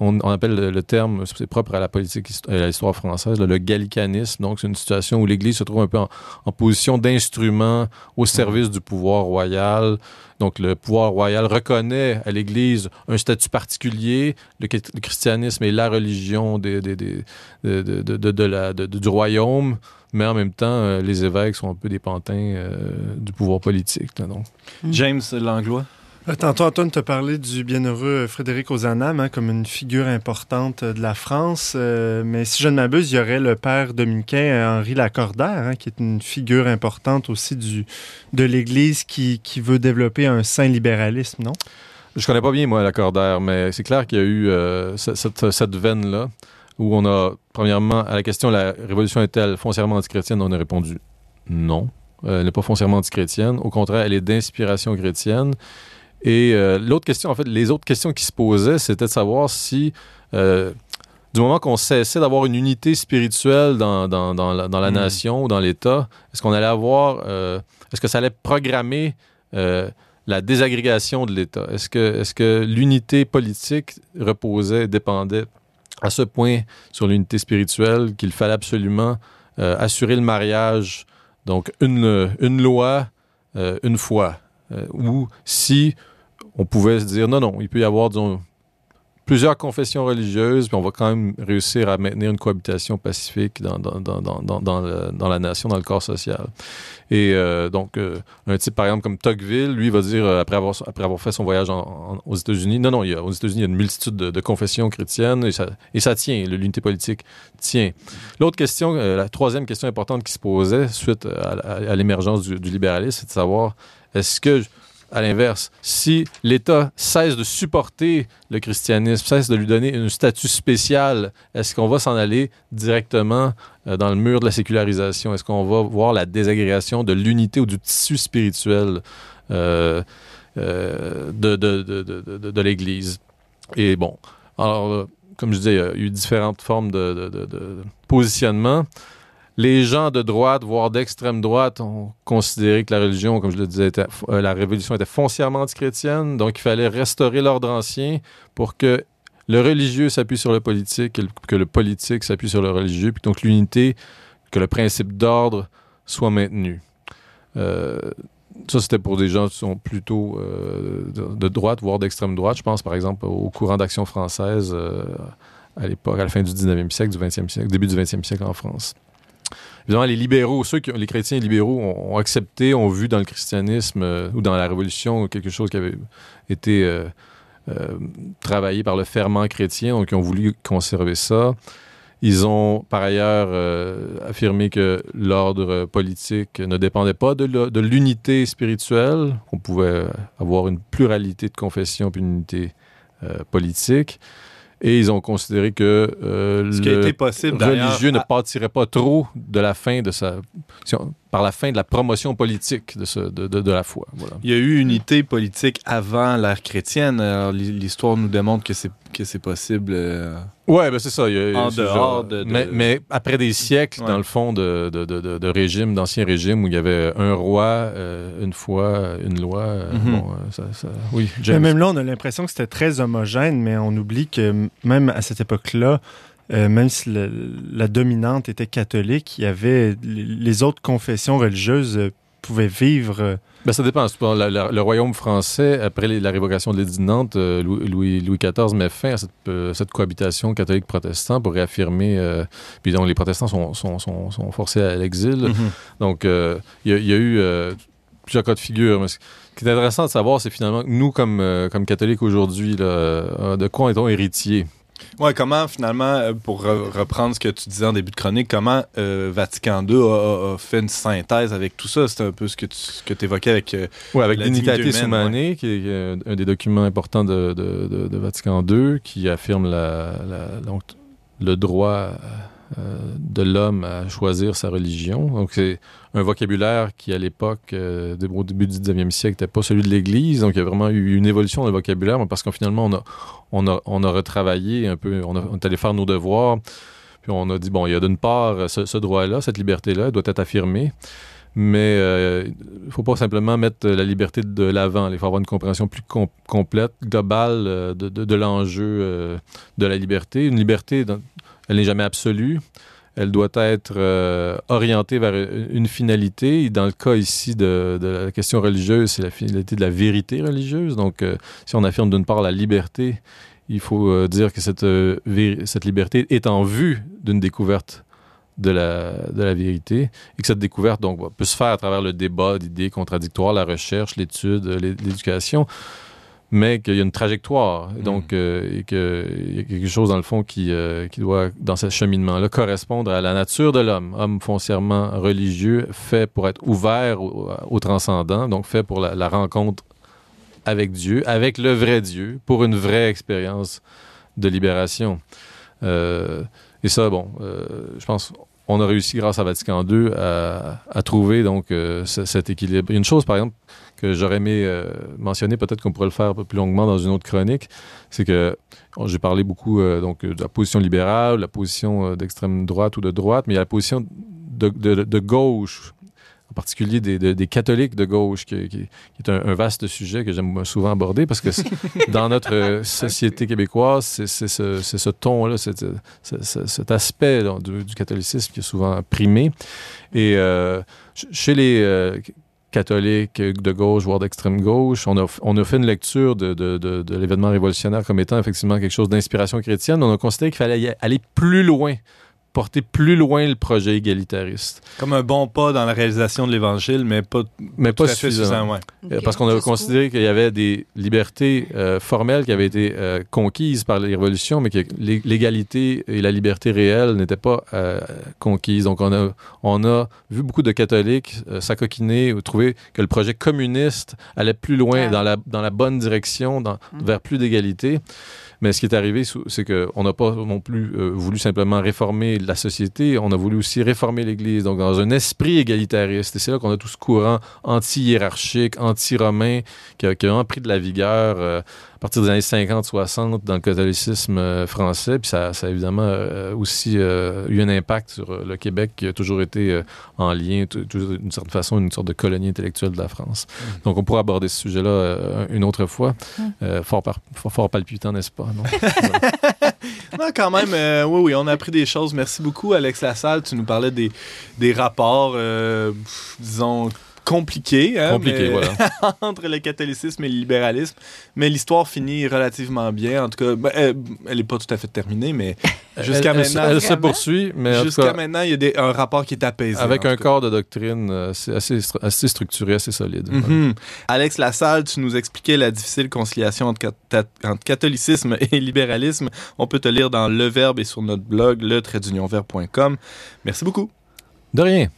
on, appelle le, terme, c'est propre à la politique à l'histoire française, le, gallicanisme. Donc, c'est une situation où l'Église se trouve un peu en, position d'instrument au service du pouvoir royal. Donc, le pouvoir royal reconnaît à l'Église un statut particulier. Le, christianisme est la religion du royaume. Mais en même temps, euh, les évêques sont un peu des pantins euh, du pouvoir politique. Donc. James Langlois? Euh, Tantôt, Antoine t'a parlé du bienheureux Frédéric Ozanam hein, comme une figure importante de la France. Euh, mais si je ne m'abuse, il y aurait le père dominicain euh, Henri Lacordaire, hein, qui est une figure importante aussi de l'Église qui, veut développer un saint libéralisme, non? Je connais pas bien, moi, l'accordaire, mais c'est clair qu'il y a eu euh, ce- cette, veine-là où on a, premièrement, à la question la révolution est-elle foncièrement antichrétienne? On a répondu non. Euh, elle n'est pas foncièrement antichrétienne. Au contraire, elle est d'inspiration chrétienne. Et euh, l'autre question, en fait, les autres questions qui se posaient, c'était de savoir si, euh, du moment qu'on cessait d'avoir une unité spirituelle dans, dans, dans la, dans la Mm. nation ou dans l'État, est-ce qu'on allait avoir, euh, est-ce que ça allait programmer la désagrégation de l'État? Est-ce que, est que l'unité politique reposait, dépendait à ce point sur l'unité spirituelle qu'il fallait absolument assurer le mariage, donc une, une loi, une foi, euh, ou si on pouvait se dire non, non, il peut y avoir plusieurs confessions religieuses, puis on va quand même réussir à maintenir une cohabitation pacifique dans, dans, dans, dans, la nation, dans le corps social. Et euh, donc, euh, un type, par exemple, comme Tocqueville, lui, va dire, après avoir, après avoir fait son voyage aux États-Unis, non, non, aux États-Unis, il y a une multitude de, confessions chrétiennes et ça, et ça tient, l'unité politique tient. L'autre question, la troisième question importante qui se posait suite à, l'émergence du libéralisme, c'est de savoir, est-ce que, à l'inverse, si l'État cesse de supporter le christianisme, cesse de lui donner un statut spécial, est-ce qu'on va s'en aller directement euh, dans le mur de la sécularisation? Est-ce qu'on va voir la désagrégation de l'unité ou du tissu spirituel euh, euh, de, de, de, de, l'Église? Et bon, alors, euh, comme je disais, il y a eu différentes formes de positionnement. Les gens de droite, voire d'extrême droite, ont considéré que la religion, comme je le disais, euh, la révolution était foncièrement antichrétienne, donc il fallait restaurer l'ordre ancien pour que le religieux s'appuie sur le politique, que le, que le politique s'appuie sur le religieux, puis donc l'unité, que le principe d'ordre soit maintenu. Euh, ça, c'était pour des gens qui sont plutôt euh, de, droite, voire d'extrême droite. Je pense, par exemple, au courant d'action française à l'époque, à la fin du 19e siècle, du 20e siècle, début du 20e siècle en France. Évidemment, les libéraux, ceux qui, les chrétiens libéraux ont, accepté, ont vu dans le christianisme euh, ou dans la Révolution quelque chose qui avait été euh, euh, travaillé par le ferment chrétien, donc ils ont voulu conserver ça. Ils ont par ailleurs affirmé que l'ordre politique ne dépendait pas de l'unité spirituelle, qu'on pouvait avoir une pluralité de confessions puis une unité politique. Et ils ont considéré que euh, Ce qui a le été possible, d'ailleurs, religieux ne à- pâtirait pas trop de la fin de sa, si on- par la fin de la promotion politique de, ce- de, de- de la foi. Voilà. Il y a eu unité politique avant l'ère chrétienne. L'histoire nous démontre que c'est que c'est possible. euh, Ouais, ben c'est ça. il y a- En dehors de- de- Mais, mais après des siècles, Ouais. dans le fond, de, de, de, régimes, d'anciens régimes où il y avait un roi, euh, une foi, une loi. euh, Mhm. bon, euh, ça, ça- oui, Mais même là, on a l'impression que c'était très homogène, mais on oublie que même à cette époque-là, euh, même si le- la dominante était catholique, il y avait les autres confessions religieuses euh, pouvaient vivre. euh, Ben, ça dépend. La- la- le royaume français, après les- la révocation de l'édit de Nantes, euh, Louis, Louis, Louis XIV met fin à cette, euh, cette cohabitation catholique-protestant pour réaffirmer. euh, puis donc, les protestants sont, sont, sont, sont forcés à l'exil. Mhm. Donc, euh, il y, a- il y a eu euh, plusieurs cas de figure. Mais ce qui est intéressant de savoir, c'est finalement que nous, comme, euh, comme catholiques aujourd'hui, de quoi est-on héritier? Ouais, comment finalement, euh, pour re- reprendre ce que tu disais en début de chronique, comment euh, Vatican II a, fait une synthèse avec tout ça? C'était un peu ce que tu ce que évoquais avec. euh, Oui, avec qui est euh, un des documents importants de, de- de- de Vatican II, qui affirme la, la- donc, le droit de l'homme à choisir sa religion. Donc, c'est un vocabulaire qui, à l'époque, euh, au début du 19e siècle, n'était pas celui de l'Église. Donc, il y a vraiment eu une évolution dans le vocabulaire, parce qu'en finalement, on a, on, a, retravaillé un peu, on, a- on est allé faire nos devoirs, puis on a dit, bon, il y a d'une part ce, ce droit-là, cette liberté-là, doit être affirmée. Mais euh, il ne faut pas simplement mettre la liberté de l'avant. Il faut avoir une compréhension plus com- complète, globale euh, de, l'enjeu euh, de la liberté. Une liberté, dans- elle n'est jamais absolue. Elle doit être euh, orientée vers une finalité. Dans le cas ici de, la question religieuse, c'est la finalité de la vérité religieuse. Donc, euh, si on affirme d'une part la liberté, il faut euh, dire que cette, liberté est en vue d'une découverte de la, vérité et que cette découverte peut se faire à travers le débat d'idées contradictoires, la recherche, l'étude, l'é- l'éducation. Mais qu'il y a une trajectoire, donc euh, et qu'il y a quelque chose dans le fond qui, euh, qui doit, dans ce cheminement-là, correspondre à la nature de l'homme, homme foncièrement religieux, fait pour être ouvert au, au transcendant, donc fait pour la, la, rencontre avec Dieu, avec le vrai Dieu, pour une vraie expérience de libération. Euh, et ça, bon, je pense on a réussi grâce à Vatican II à, à trouver donc cet équilibre. Une chose, par exemple, que j'aurais aimé euh, mentionner, peut-être qu'on pourrait le faire plus longuement dans une autre chronique, c'est que j'ai parlé beaucoup euh, donc de la position libérale, la position d'extrême droite ou de droite, mais il y a la position de, gauche en particulier des, catholiques de gauche, qui, est un, vaste sujet que j'aime souvent aborder parce que dans notre société québécoise, c'est ce, ton-là, cet aspect du, catholicisme qui est souvent primé. Et euh, chez les euh, catholiques de gauche, voire d'extrême gauche, on a, on a fait une lecture de, de, de, de l'événement révolutionnaire comme étant effectivement quelque chose d'inspiration chrétienne. On a considéré qu'il fallait aller plus loin porter plus loin le projet égalitariste. Comme un bon pas dans la réalisation de l'Évangile, mais pas, mais pas suffisant. Ouais. Okay. Parce qu'on avait considéré qu'il y avait des libertés euh, formelles qui avaient été euh, conquises par les révolutions, mais que l'égalité et la liberté réelle n'étaient pas euh, conquises. Donc on a, on a vu beaucoup de catholiques euh, s'acoquiner ou trouver que le projet communiste allait plus loin, dans, la, dans la bonne direction, dans, mmh. vers plus d'égalité. Mais ce qui est arrivé, c'est qu'on n'a pas non plus euh, voulu simplement réformer la société, on a voulu aussi réformer l'Église, donc dans un esprit égalitariste. Et c'est là qu'on a tout ce courant anti-hiérarchique, anti-romain, qui, a pris de la vigueur euh, partir des années 50-60 dans le catholicisme euh, français. Puis ça, ça a évidemment euh, aussi euh, eu un impact sur le Québec, qui a toujours été en lien, d'une certaine façon, une sorte de colonie intellectuelle de la France. Mmh. Donc on pourra aborder ce sujet-là une autre fois. Mmh. fort, par, fort, fort palpitant, n'est-ce pas? Non? (laughs) non, quand même, euh, oui, oui, on a appris des choses. Merci beaucoup, Alex Lassalle. Tu nous parlais des, des rapports, euh, disons, compliqué, hein, compliqué mais, voilà. (laughs) entre le catholicisme et le libéralisme. Mais l'histoire finit relativement bien. En tout cas, ben, elle n'est pas tout à fait terminée, mais (laughs) jusqu'à maintenant. Elle, se poursuit, mais. Jusqu'à maintenant, il y a des, un rapport qui est apaisé. Avec un corps de doctrine assez, assez, structuré, assez solide. Mm -hmm. voilà. Alex Lassalle, tu nous expliquais la difficile conciliation entre, entre, catholicisme et libéralisme. On peut te lire dans Le Verbe et sur notre blog, le Merci beaucoup. De rien.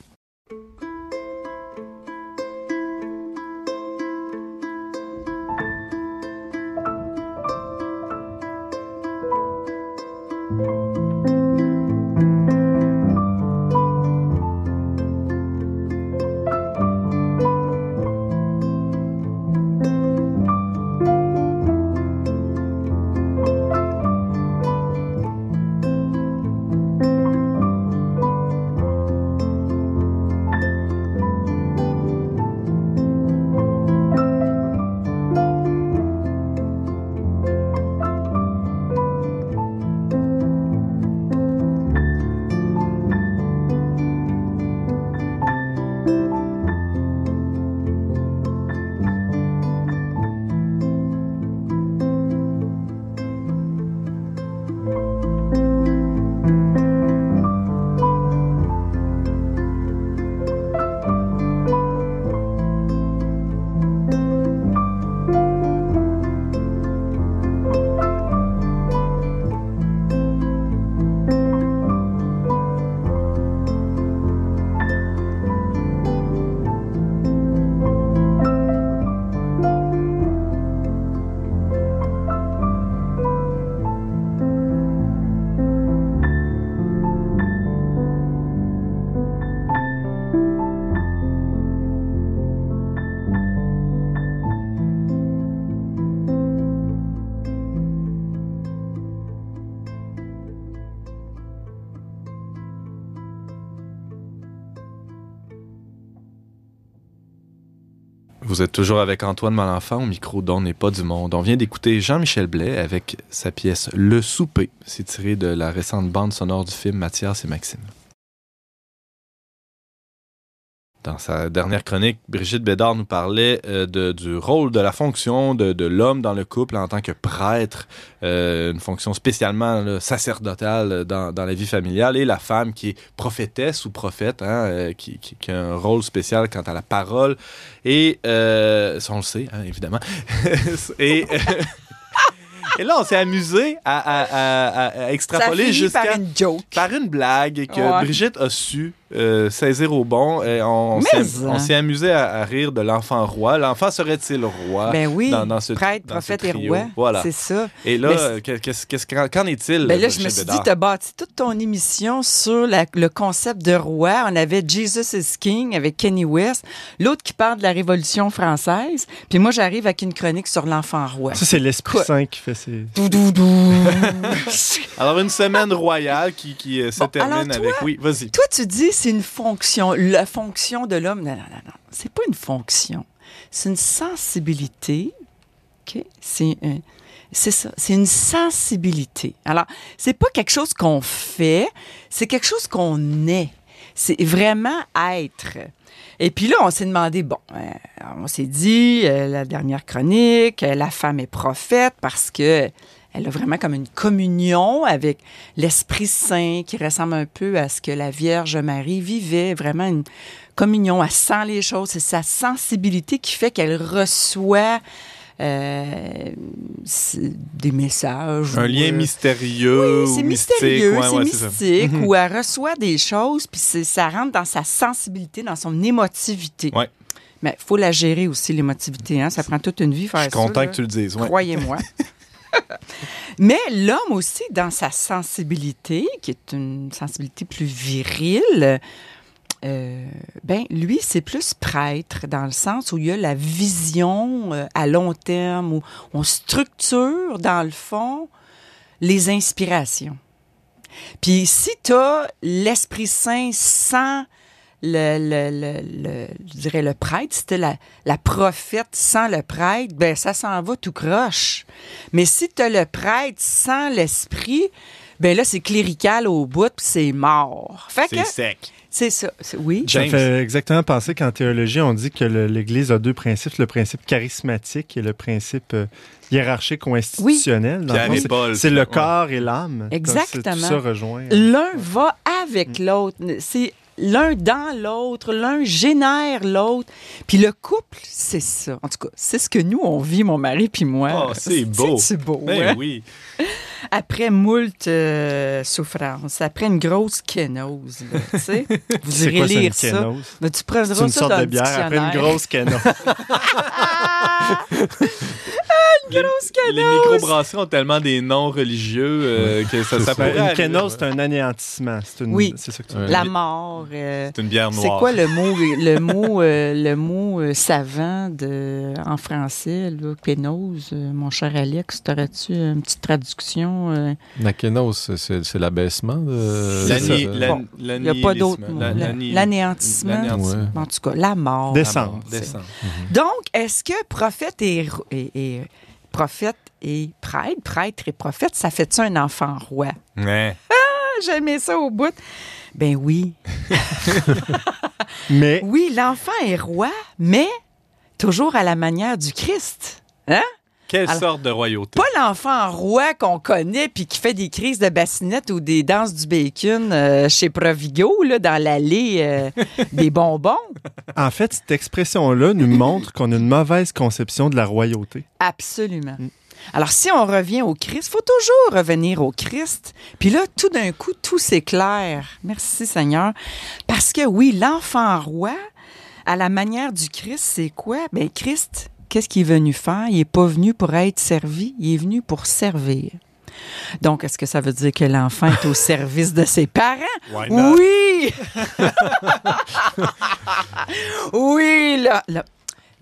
Toujours avec Antoine Malenfant au micro d'On n'est pas du monde. On vient d'écouter Jean-Michel Blais avec sa pièce Le Souper. C'est tiré de la récente bande sonore du film Mathias et Maxime. Dans sa dernière chronique, Brigitte Bédard nous parlait euh, de, du rôle de la fonction de, de l'homme dans le couple en tant que prêtre, euh, une fonction spécialement là, sacerdotale dans, dans la vie familiale, et la femme qui est prophétesse ou prophète, hein, euh, qui, qui, qui a un rôle spécial quant à la parole. Et euh, ça, on le sait, hein, évidemment. (laughs) et, et là, on s'est amusé à, à, à, à Ça extrapoler jusqu'à par une joke. par une blague que Ouais. Brigitte a su euh, saisir au bon. Et on s'est- hein. s'est amusé à, à rire de l'enfant roi. L'enfant serait-il roi? Ben oui, dans- dans ce- prêtre, dans ce prophète et roi. Voilà. C'est ça. Et là, euh, qu'en est-il? Ben là, je me suis dit, tu as bâti toute ton émission sur la- le concept de roi. On avait Jesus is King avec Kenny West, l'autre qui parle de la Révolution française. Puis moi, j'arrive avec une chronique sur l'enfant roi. Ça, c'est l'Esprit? Saint qui fait ses. Dou, dou, dou. (laughs) Alors, une semaine royale qui, qui euh, se Bon, termine alors, toi- avec... Oui, vas-y. Toi, tu dis c'est une fonction, la fonction de l'homme. Non, non, non, non. C'est pas une fonction. C'est une sensibilité. OK? C'est un- C'est ça, c'est une sensibilité. Alors, c'est pas quelque chose qu'on fait, c'est quelque chose qu'on est. C'est vraiment être. Et puis là, on s'est demandé, bon, euh, on s'est dit, euh, la dernière chronique, euh, la femme est prophète parce que elle a vraiment comme une communion avec l'Esprit Saint qui ressemble un peu à ce que la Vierge Marie vivait, vraiment une communion, elle sent les choses, c'est sa sensibilité qui fait qu'elle reçoit euh, des messages. Un lien euh, mystérieux oui, c'est mystérieux, mystique. Ouais, c'est ouais, ça. mystique, Mhm. où elle reçoit des choses, puis ça rentre dans sa sensibilité, dans son émotivité. Ouais. Mais il faut la gérer aussi, l'émotivité. Hein? Ça prend toute une vie faire Je suis ça, content là. que tu le dises. ouais. Croyez-moi. (laughs) Mais l'homme aussi, dans sa sensibilité, qui est une sensibilité plus virile, euh, ben lui, c'est plus prêtre dans le sens où il y a la vision euh, à long terme, où on structure, dans le fond, les inspirations. Puis si tu as l'Esprit Saint sans le, le, le, le- je dirais le prêtre, c'était la, la prophète sans le prêtre, ben ça s'en va tout croche. Mais si tu as le prêtre sans l'esprit, ben là, c'est clérical au bout, puis c'est mort. Fait que C'est sec. c'est ça. C'est- Oui. Ça James. fait exactement penser qu'en théologie, on dit que l'Église a deux principes, le principe charismatique et le principe euh, hiérarchique ou institutionnel. Dans le Pierre fond, et c'est- le Ouais. corps et l'âme. Exactement. Donc, Tout ça rejoint. L'un va avec l'autre. C'est l'un dans l'autre, l'un génère l'autre. Puis le couple, c'est ça. En tout cas, c'est ce que nous, on vit, mon mari puis moi. Oh, (laughs) c'est beau. C'est beau, Ben hein? oui. Après moult euh, souffrances, après une grosse kénose, tu sais. (laughs) Vous irez quoi ça, une lire ça. kénose? Mais tu prendras C'est une ça sorte dans de bière après une grosse (laughs) kénose. Les, les microbrasseries ont tellement des noms religieux euh, que ça, ça pourrait une kénose, c'est un anéantissement. C'est une- Oui. C'est ça que tu. La mort. euh, C'est une bière c'est noire. quoi le mot, le mot, euh, le mot euh, savant de, en français, là, kénose, euh, mon cher Alex, t'aurais-tu une petite traduction? euh? La kénose, c'est c'est l'abaissement de. C'est Il n'y a pas d'autre mot. L'anéantissement. l'anéantissement. Ouais. En tout cas, la mort. Descendre. Mort, descendre. Donc, est-ce que prophète et, et- et- prophète et prêtre, prêtre et prophète, ça fait-tu un enfant roi? Ouais. Ah, J'aimais ça au bout. Ben oui. (laughs) Mais Oui, l'enfant est roi, mais toujours à la manière du Christ. Hein? Quelle Alors- sorte de royauté? Pas l'enfant roi qu'on connaît puis qui fait des crises de bassinette ou des danses du bacon euh, chez Provigo, là, dans l'allée euh, (laughs) des bonbons. en fait, cette expression-là nous montre qu'on a une mauvaise conception de la royauté. Absolument. Alors, si on revient au Christ, faut toujours revenir au Christ. Puis là, tout d'un coup, tout s'éclaire. Merci Seigneur. Parce que oui, l'enfant roi, à la manière du Christ, c'est quoi? Ben Christ, qu'est-ce qu'il est venu faire? Il n'est pas venu pour être servi, il est venu pour servir. Donc, est-ce que ça veut dire que l'enfant est au (laughs) service de ses parents? Oui! (laughs) oui, là, là,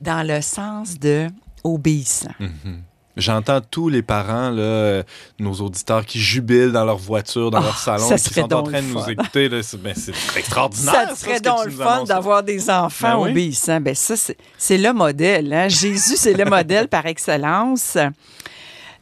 dans le sens de obéissant. Mhm. J'entends tous les parents, là, euh, nos auditeurs qui jubilent dans leur voiture, dans Ah, leur salon, ça qui sont en train de nous fun. écouter. ben, c'est extraordinaire. Ça serait donc le fun d'avoir des enfants Ben oui. obéissants. Ben ça, c'est- c'est le modèle. hein. Jésus, c'est le modèle par excellence.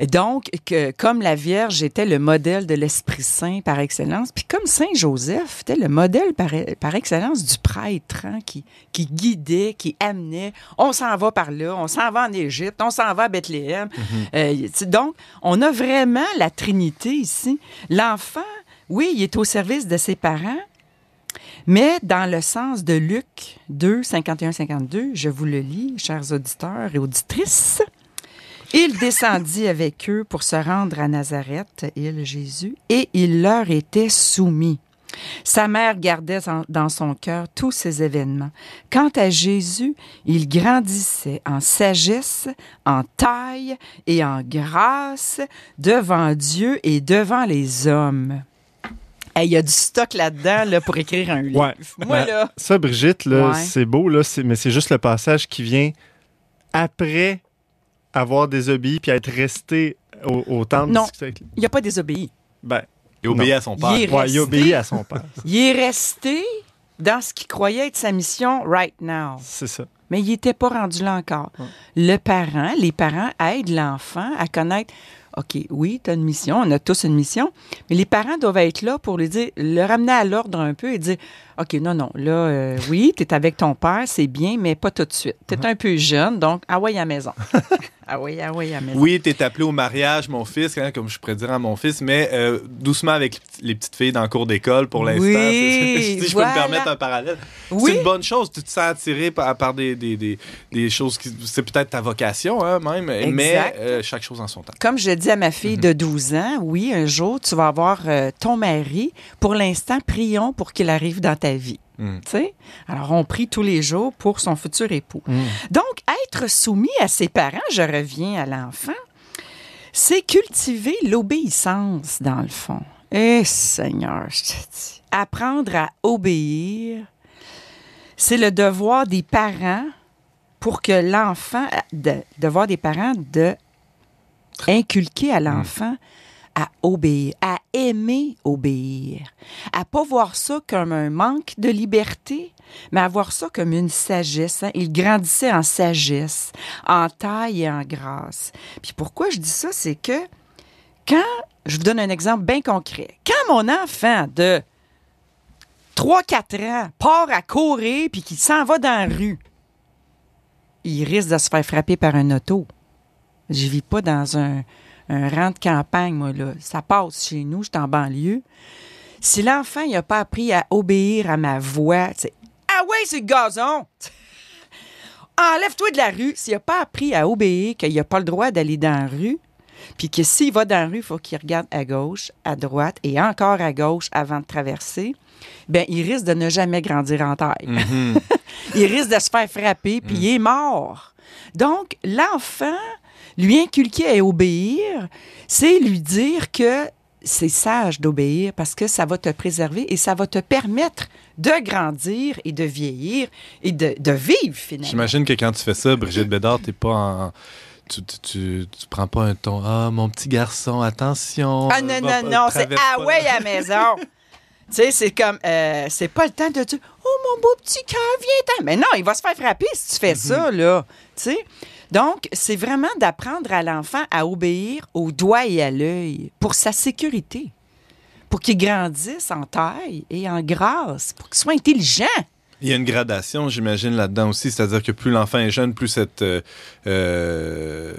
Donc, que, comme la Vierge était le modèle de l'Esprit Saint par excellence, puis comme Saint Joseph était le modèle par, par excellence du prêtre hein, qui, qui guidait, qui amenait. On s'en va par là, on s'en va en Égypte, on s'en va à Bethléem. Euh, tu sais, donc, on a vraiment la Trinité ici. L'enfant, oui, il est au service de ses parents, mais dans le sens de Luc 2, 51-52, je vous le lis, chers auditeurs et auditrices. Il descendit avec eux pour se rendre à Nazareth, il Jésus, et il leur était soumis. Sa mère gardait dans son cœur tous ces événements. Quant à Jésus, il grandissait en sagesse, en taille et en grâce devant Dieu et devant les hommes. Hey, Il y a du stock là-dedans là, pour écrire un livre. Ouais. Moi, Ben, là, Ça, Brigitte, là, Ouais. c'est beau, là, c'est- mais c'est juste le passage qui vient après avoir désobéi puis être resté au, au temple. Non. discuter avec- il n'a pas désobéi. Ben, Il obéit à son père. Il est ouais, il resté- obéit à son père. Il est resté dans ce qu'il croyait être sa mission right now. C'est ça. Mais il n'était pas rendu là encore. Le parent, les parents aident l'enfant à connaître OK, oui, tu as une mission, on a tous une mission, mais les parents doivent être là pour lui dire, le ramener à l'ordre un peu et dire OK, non, non, là, euh, oui, tu es avec ton père, c'est bien, mais pas tout de suite. Tu es un peu jeune, donc, ah ouais, à maison. (laughs) ah oui, ah oui, à maison. Oui, t'es appelé au mariage, mon fils, hein, comme je pourrais dire à mon fils, mais euh, doucement avec les petites filles dans le cours d'école pour l'instant. Oui, (laughs) si je voilà. peux me permettre un parallèle. Oui. C'est une bonne chose. Tu te sens attiré par, par des, des, des, des choses qui. C'est peut-être ta vocation, hein, même, mais euh, chaque chose en son temps. Comme je dis à ma fille de 12 ans, oui, un jour, tu vas avoir ton mari. Pour l'instant, prions pour qu'il arrive dans ta vie. Mm. Alors, on prie tous les jours pour son futur époux. Mm. Donc, être soumis à ses parents, je reviens à l'enfant, c'est cultiver l'obéissance, dans le fond. Eh, Seigneur, je te dis. Apprendre à obéir, c'est le devoir des parents pour que l'enfant, de, devoir des parents de inculquer à l'enfant à obéir, à aimer obéir, à pas voir ça comme un manque de liberté, mais à voir ça comme une sagesse. hein. Il grandissait en sagesse, en taille et en grâce. Puis pourquoi je dis ça, c'est que quand, je vous donne un exemple bien concret, quand mon enfant de 3-4 ans part à courir puis qu'il s'en va dans la rue, il risque de se faire frapper par un auto. Je vis pas dans un, un rang de campagne, moi, là. Ça passe chez nous, je suis en banlieue. Si l'enfant n'a pas appris à obéir à ma voix, c'est Ah ouais, c'est gazon! (laughs) Enlève-toi de la rue. S'il n'a pas appris à obéir, qu'il n'a pas le droit d'aller dans la rue, puis que s'il va dans la rue, il faut qu'il regarde à gauche, à droite et encore à gauche avant de traverser, ben il risque de ne jamais grandir en taille. (laughs) il risque de se faire frapper, puis il est mort. Donc, l'enfant, lui inculquer à obéir, c'est lui dire que c'est sage d'obéir parce que ça va te préserver et ça va te permettre de grandir et de vieillir et de, de vivre finalement. J'imagine que quand tu fais ça, Brigitte Bédard, t'es pas en. Tu, tu, tu, tu prends pas un ton. Ah, mon petit garçon, attention. Ah non, non, non, c'est ah ouais la- à maison. (laughs) tu sais, c'est comme, euh, c'est pas le temps de dire, oh mon beau petit cœur, viens-t'en. Mais non, il va se faire frapper si tu fais ça, là. Tu sais? Donc, c'est vraiment d'apprendre à l'enfant à obéir au doigt et à l'œil pour sa sécurité, pour qu'il grandisse en taille et en grâce, pour qu'il soit intelligent. Il y a une gradation, j'imagine, là-dedans aussi. C'est-à-dire que plus l'enfant est jeune, plus cette, euh, euh,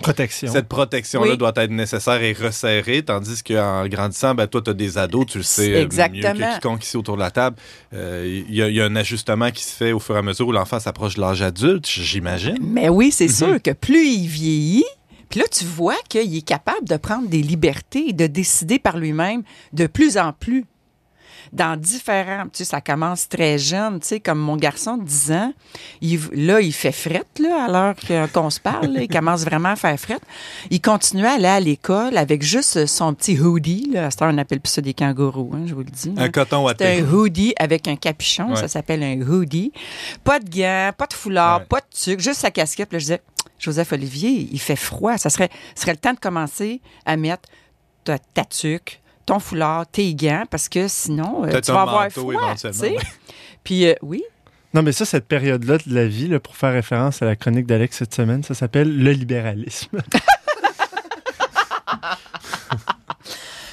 Protection. cette protection-là Oui. doit être nécessaire et resserrée. Tandis qu'en grandissant, ben, toi, tu as des ados, tu le sais euh, mieux Exactement. que quiconque ici autour de la table. Euh, Il y, y a un ajustement qui se fait au fur et à mesure où l'enfant s'approche de l'âge adulte, j'imagine. Mais oui, c'est sûr que plus il vieillit, puis là, tu vois qu'il est capable de prendre des libertés et de décider par lui-même de plus en plus. Dans différents. Tu sais, ça commence très jeune, tu sais, comme mon garçon de 10 ans. Il, là, il fait frette, là, à l'heure qu'on se parle. là. il commence vraiment à faire frette. Il continue à aller à l'école avec juste son petit hoodie. Là. À heure, on n'appelle plus ça des kangourous, hein, je vous le dis. Un là. coton C'est watté. un hoodie avec un capuchon, Ouais. ça s'appelle un hoodie. Pas de gants, pas de foulard, Ouais. pas de tuque, juste sa casquette. Là, je disais, Joseph Olivier, il fait froid. Ça serait, ce serait le temps de commencer à mettre ta, ta tuque, ton foulard, tes gants, parce que sinon, euh, tu vas avoir froid. éventuellement, tu sais. ouais. (laughs) Puis euh, oui, Non, mais ça, cette période-là de la vie, là, pour faire référence à la chronique d'Alex cette semaine, ça s'appelle le libéralisme. (laughs)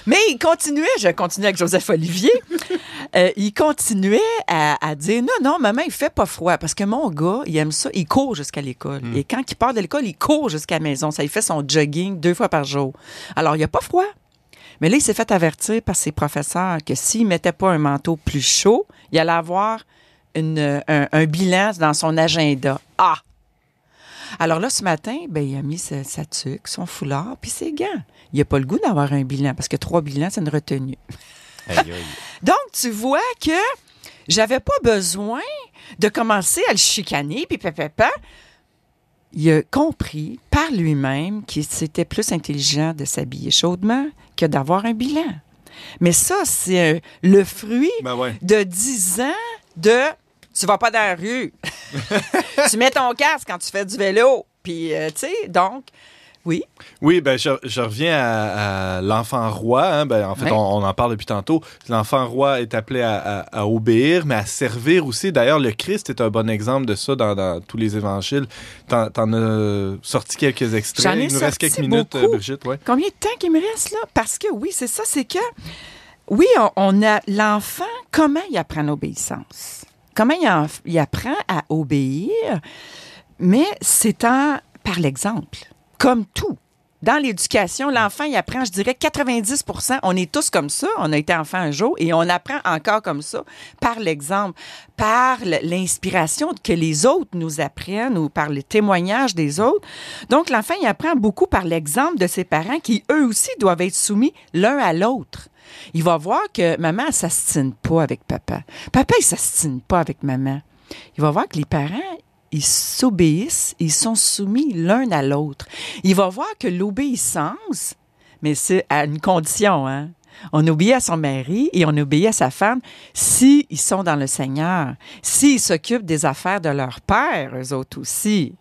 Mais il continuait, je continuais avec Joseph Olivier, (laughs) euh, il continuait à, à dire non, non, maman, il fait pas froid parce que mon gars, il aime ça, il court jusqu'à l'école. Et quand il part de l'école, il court jusqu'à la maison. Ça, il fait son jogging deux fois par jour. Alors, il n'y a pas froid. Mais là, il s'est fait avertir par ses professeurs que s'il mettait pas un manteau plus chaud, il allait avoir une- un, un bilan dans son agenda. Ah! Alors là, ce matin, ben, il a mis sa, sa tuque, son foulard, puis ses gants. Il n'a pas le goût d'avoir un bilan, parce que trois bilans, c'est une retenue. (laughs) Donc, tu vois que j'avais pas besoin de commencer à le chicaner, puis papa. Il a compris par lui-même qu'il c'était plus intelligent de s'habiller chaudement que d'avoir un bilan. Mais ça, c'est euh, le fruit Ben ouais. de 10 ans de tu vas pas dans la rue. (laughs) tu mets ton casque quand tu fais du vélo. Puis, euh, tu sais, donc, oui. Oui, ben je, je reviens à, à l'enfant roi. hein. Ben, en fait, Ouais. on, on en parle depuis tantôt. L'enfant roi est appelé à, à- à obéir, mais à servir aussi. D'ailleurs, le Christ est un bon exemple de ça dans, dans tous les évangiles. T'en, t'en as sorti quelques extraits. Ai Il nous reste quelques minutes, beaucoup. Brigitte. Ouais. Combien de temps qu'il me reste là? Parce que oui, c'est ça, c'est que oui, on, on a l'enfant, comment il apprend l'obéissance? Comment il, en- il apprend à obéir? Mais c'est en, par l'exemple, comme tout. Dans l'éducation, l'enfant, il apprend, je dirais 90% on est tous comme ça. On a été enfant un jour et on apprend encore comme ça par l'exemple, par l'inspiration que les autres nous apprennent ou par les témoignages des autres. Donc, l'enfant, il apprend beaucoup par l'exemple de ses parents qui, eux aussi, doivent être soumis l'un à l'autre. Il va voir que maman, elle s'astine pas avec papa. Papa, il s'astine pas avec maman. Il va voir que les parents, ils s'obéissent, ils sont soumis l'un à l'autre. Il va voir que l'obéissance, mais c'est à une condition, hein. On obéit à son mari et on obéit à sa femme si ils sont dans le Seigneur, s'ils s'occupent des affaires de leur père, eux autres aussi.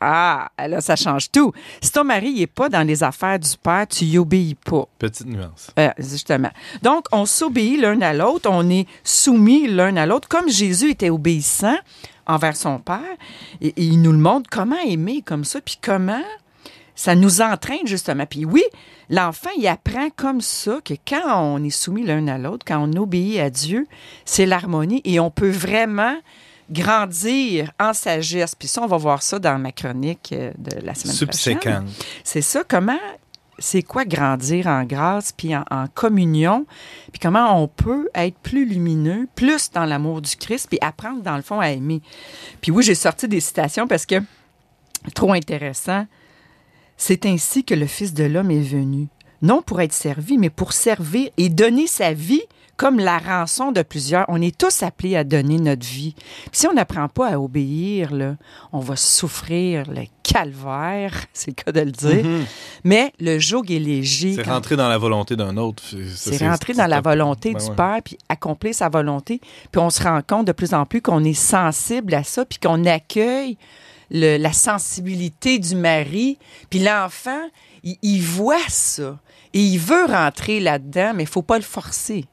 Ah, là, ça change tout. Si ton mari n'est pas dans les affaires du père, tu y obéis pas. Petite nuance. Euh, justement. Donc, on s'obéit l'un à l'autre, on est soumis l'un à l'autre, comme Jésus était obéissant envers son Père. Et, et il nous le montre comment aimer comme ça, puis comment ça nous entraîne justement. Puis oui, l'enfant, il apprend comme ça que quand on est soumis l'un à l'autre, quand on obéit à Dieu, c'est l'harmonie et on peut vraiment grandir en sagesse. Puis ça, on va voir ça dans ma chronique euh, de la semaine prochaine. Subséquent. C'est ça, comment, c'est quoi grandir en grâce, puis en, en communion, puis comment on peut être plus lumineux, plus dans l'amour du Christ, puis apprendre, dans le fond, à aimer. Puis oui, j'ai sorti des citations parce que, trop intéressant, c'est ainsi que le Fils de l'homme est venu, non pour être servi, mais pour servir et donner sa vie comme la rançon de plusieurs. On est tous appelés à donner notre vie. Puis si on n'apprend pas à obéir, là, on va souffrir le calvaire, (laughs) c'est le cas de le dire. Mais le joug est léger. Mhm. C'est rentrer dans la volonté d'un autre. C'est rentrer dans la volonté Ben du ouais. Père, puis accomplir sa volonté. Puis on se rend compte de plus en plus qu'on est sensible à ça, puis qu'on accueille le- la sensibilité du mari. Puis l'enfant, il, il voit ça. Et il veut rentrer là-dedans, mais il faut pas le forcer.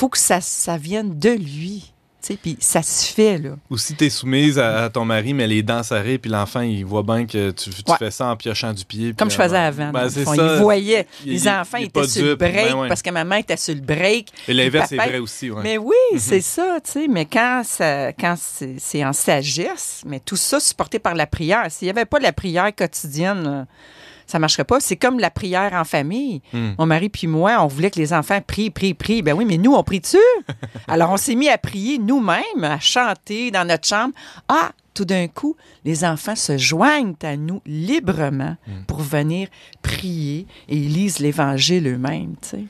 Faut que ça, ça vienne de lui. Tu Puis ça se fait, là. Ou si t'es soumise à, à ton mari, mais les dents serrées, puis l'enfant, il voit bien que tu, tu Ouais. fais ça en piochant du pied. Comme je faisais avant. ben, fond. ça. Ils voyaient. Il- les il- enfants il est étaient sur le break Ben ouais. parce que maman était sur le break. Et l'inverse, papa- vrai aussi. ouais. Mais oui, c'est ça, tu. Mais quand, ça, quand c'est c'est en sagesse, mais tout ça supporté par la prière. S'il n'y avait pas la prière quotidienne, euh, ça ne marcherait pas. C'est comme la prière en famille. Hmm. Mon mari puis moi, on voulait que les enfants prient, prient, prient. Ben oui, mais nous, on prie dessus. (laughs) Alors, on s'est mis à prier nous-mêmes, à chanter dans notre chambre. Ah, tout d'un coup, les enfants se joignent à nous librement pour venir prier et ils lisent l'Évangile eux-mêmes, tu sais.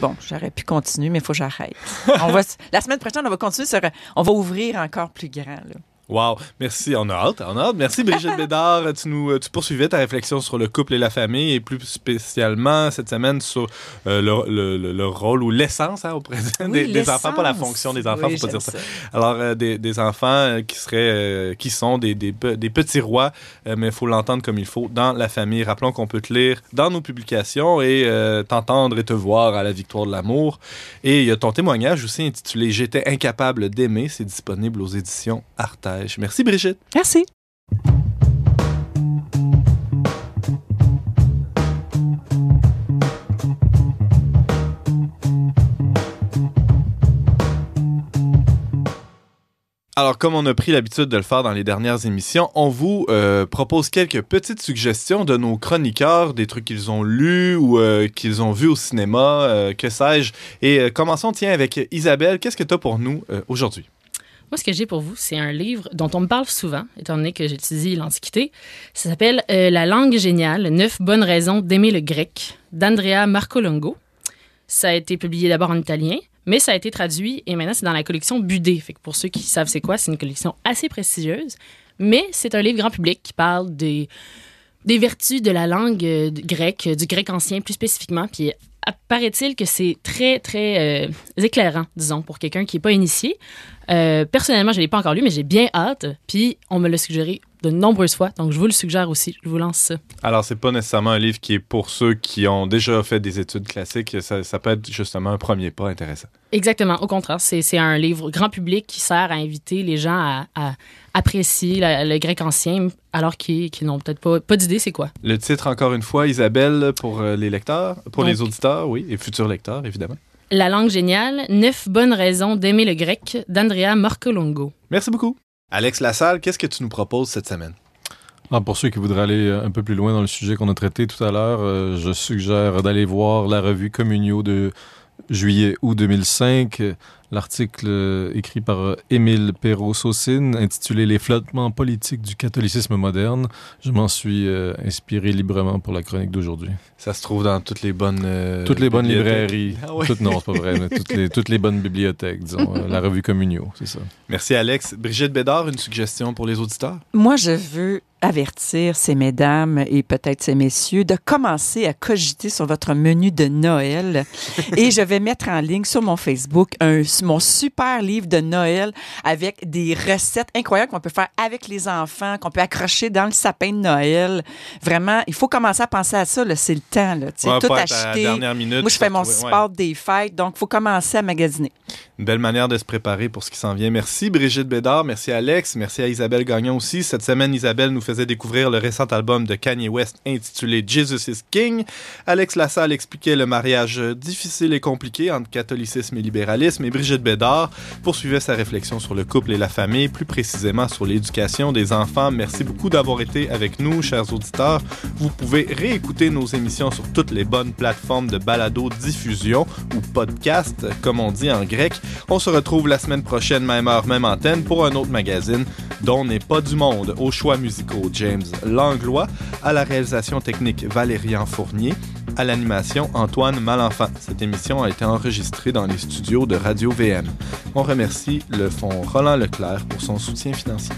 Bon, j'aurais pu continuer, mais il faut que j'arrête. (laughs) On va, la semaine prochaine, on va continuer sur. On va ouvrir encore plus grand. Là. Wow, merci. On a hâte, on a hâte. Merci Brigitte Bédard. Tu nous, tu poursuivais ta réflexion sur le couple et la famille et plus spécialement cette semaine sur euh, le, le- le- le rôle ou l'essence hein, au présent Oui, des, enfants, pas la fonction des enfants, Oui, faut pas dire ça. ça. Alors euh, des, des enfants euh, qui seraient, euh, qui sont des, des, des petits rois, euh, mais il faut l'entendre comme il faut dans la famille. Rappelons qu'on peut te lire dans nos publications et euh, t'entendre et te voir à la victoire de l'amour. Et il y a ton témoignage aussi intitulé J'étais incapable d'aimer. C'est disponible aux éditions Merci Brigitte. Merci. Alors, comme on a pris l'habitude de le faire dans les dernières émissions, on vous euh, propose quelques petites suggestions de nos chroniqueurs, des trucs qu'ils ont lus ou euh, qu'ils ont vus au cinéma, euh, que sais-je. Et commençons, tiens, avec Isabelle. Qu'est-ce que tu as pour nous aujourd'hui? Moi, ce que j'ai pour vous, c'est un livre dont on me parle souvent, étant donné que j'étudie l'Antiquité. Ça s'appelle euh, La langue géniale, neuf bonnes raisons d'aimer le grec, d'Andrea Marcolongo. Ça a été publié d'abord en italien, mais ça a été traduit et maintenant c'est dans la collection Budé. Pour ceux qui savent c'est quoi, c'est une collection assez prestigieuse. Mais c'est un livre grand public qui parle des, vertus de la langue euh, grecque, du grec ancien plus spécifiquement. Puis apparaît-il que c'est très, très euh, éclairant, disons, pour quelqu'un qui n'est pas initié. Euh, personnellement, je ne l'ai pas encore lu, mais j'ai bien hâte. Puis on me l'a suggéré de nombreuses fois, donc je vous le suggère aussi. Je vous lance ça. Alors, c'est pas nécessairement un livre qui est pour ceux qui ont déjà fait des études classiques. Ça, ça peut être justement un premier pas intéressant. Exactement. Au contraire, c'est c'est un livre grand public qui sert à inviter les gens à, à apprécier la- le grec ancien alors qu'ils n'ont peut-être pas, pas d'idée c'est quoi? Le titre, encore une fois, Isabelle, pour euh, les lecteurs, pour Donc- les auditeurs, oui, et futurs lecteurs, évidemment. La langue géniale, neuf bonnes raisons d'aimer le grec d'Andrea Marcolongo. Merci beaucoup. Alex Lassalle, qu'est-ce que tu nous proposes cette semaine? Ah, pour ceux qui voudraient aller euh, un peu plus loin dans le sujet qu'on a traité tout à l'heure, euh, je suggère d'aller voir la revue Communio de juillet-août 2005. L'article euh, écrit par euh, Émile Perrault-Saucine intitulé Les flottements politiques du catholicisme moderne. Je m'en suis euh, inspiré librement pour la chronique d'aujourd'hui. Ça se trouve dans toutes les bonnes... euh, Toutes les bonnes librairies. Ah ouais. Toutes, non, c'est pas vrai, mais toutes les, toutes les bonnes bibliothèques, disons. euh, la revue Communio, c'est ça. Merci, Alex. Brigitte Bédard, une suggestion pour les auditeurs? Moi, je veux avertir ces mesdames et peut-être ces messieurs de commencer à cogiter sur votre menu de Noël. (laughs) et je vais mettre en ligne sur mon Facebook un, mon super livre de Noël avec des recettes incroyables qu'on peut faire avec les enfants, qu'on peut accrocher dans le sapin de Noël. Vraiment, il faut commencer à penser à ça. C'est le temps. Là, Ouais, tout acheter. minute, Moi, je fais mon ouais. support des fêtes, donc il faut commencer à magasiner. Une belle manière de se préparer pour ce qui s'en vient. Merci Brigitte Bédard, merci Alex, merci à Isabelle Gagnon aussi. Cette semaine, Isabelle nous faisait découvrir le récent album de Kanye West intitulé Jesus is King. Alex Lassalle expliquait le mariage difficile et compliqué entre catholicisme et libéralisme. Et Brigitte Bédard poursuivait sa réflexion sur le couple et la famille, plus précisément sur l'éducation des enfants. Merci beaucoup d'avoir été avec nous, chers auditeurs. Vous pouvez réécouter nos émissions sur toutes les bonnes plateformes de balado diffusion ou podcast, comme on dit en grec. On se retrouve la semaine prochaine, même heure, même antenne, pour un autre magazine dont n'est pas du monde. Aux choix musicaux, James Langlois, à la réalisation technique, Valérian Fournier, à l'animation, Antoine Malenfant. Cette émission a été enregistrée dans les studios de Radio VM. On remercie le fonds Roland Leclerc pour son soutien financier.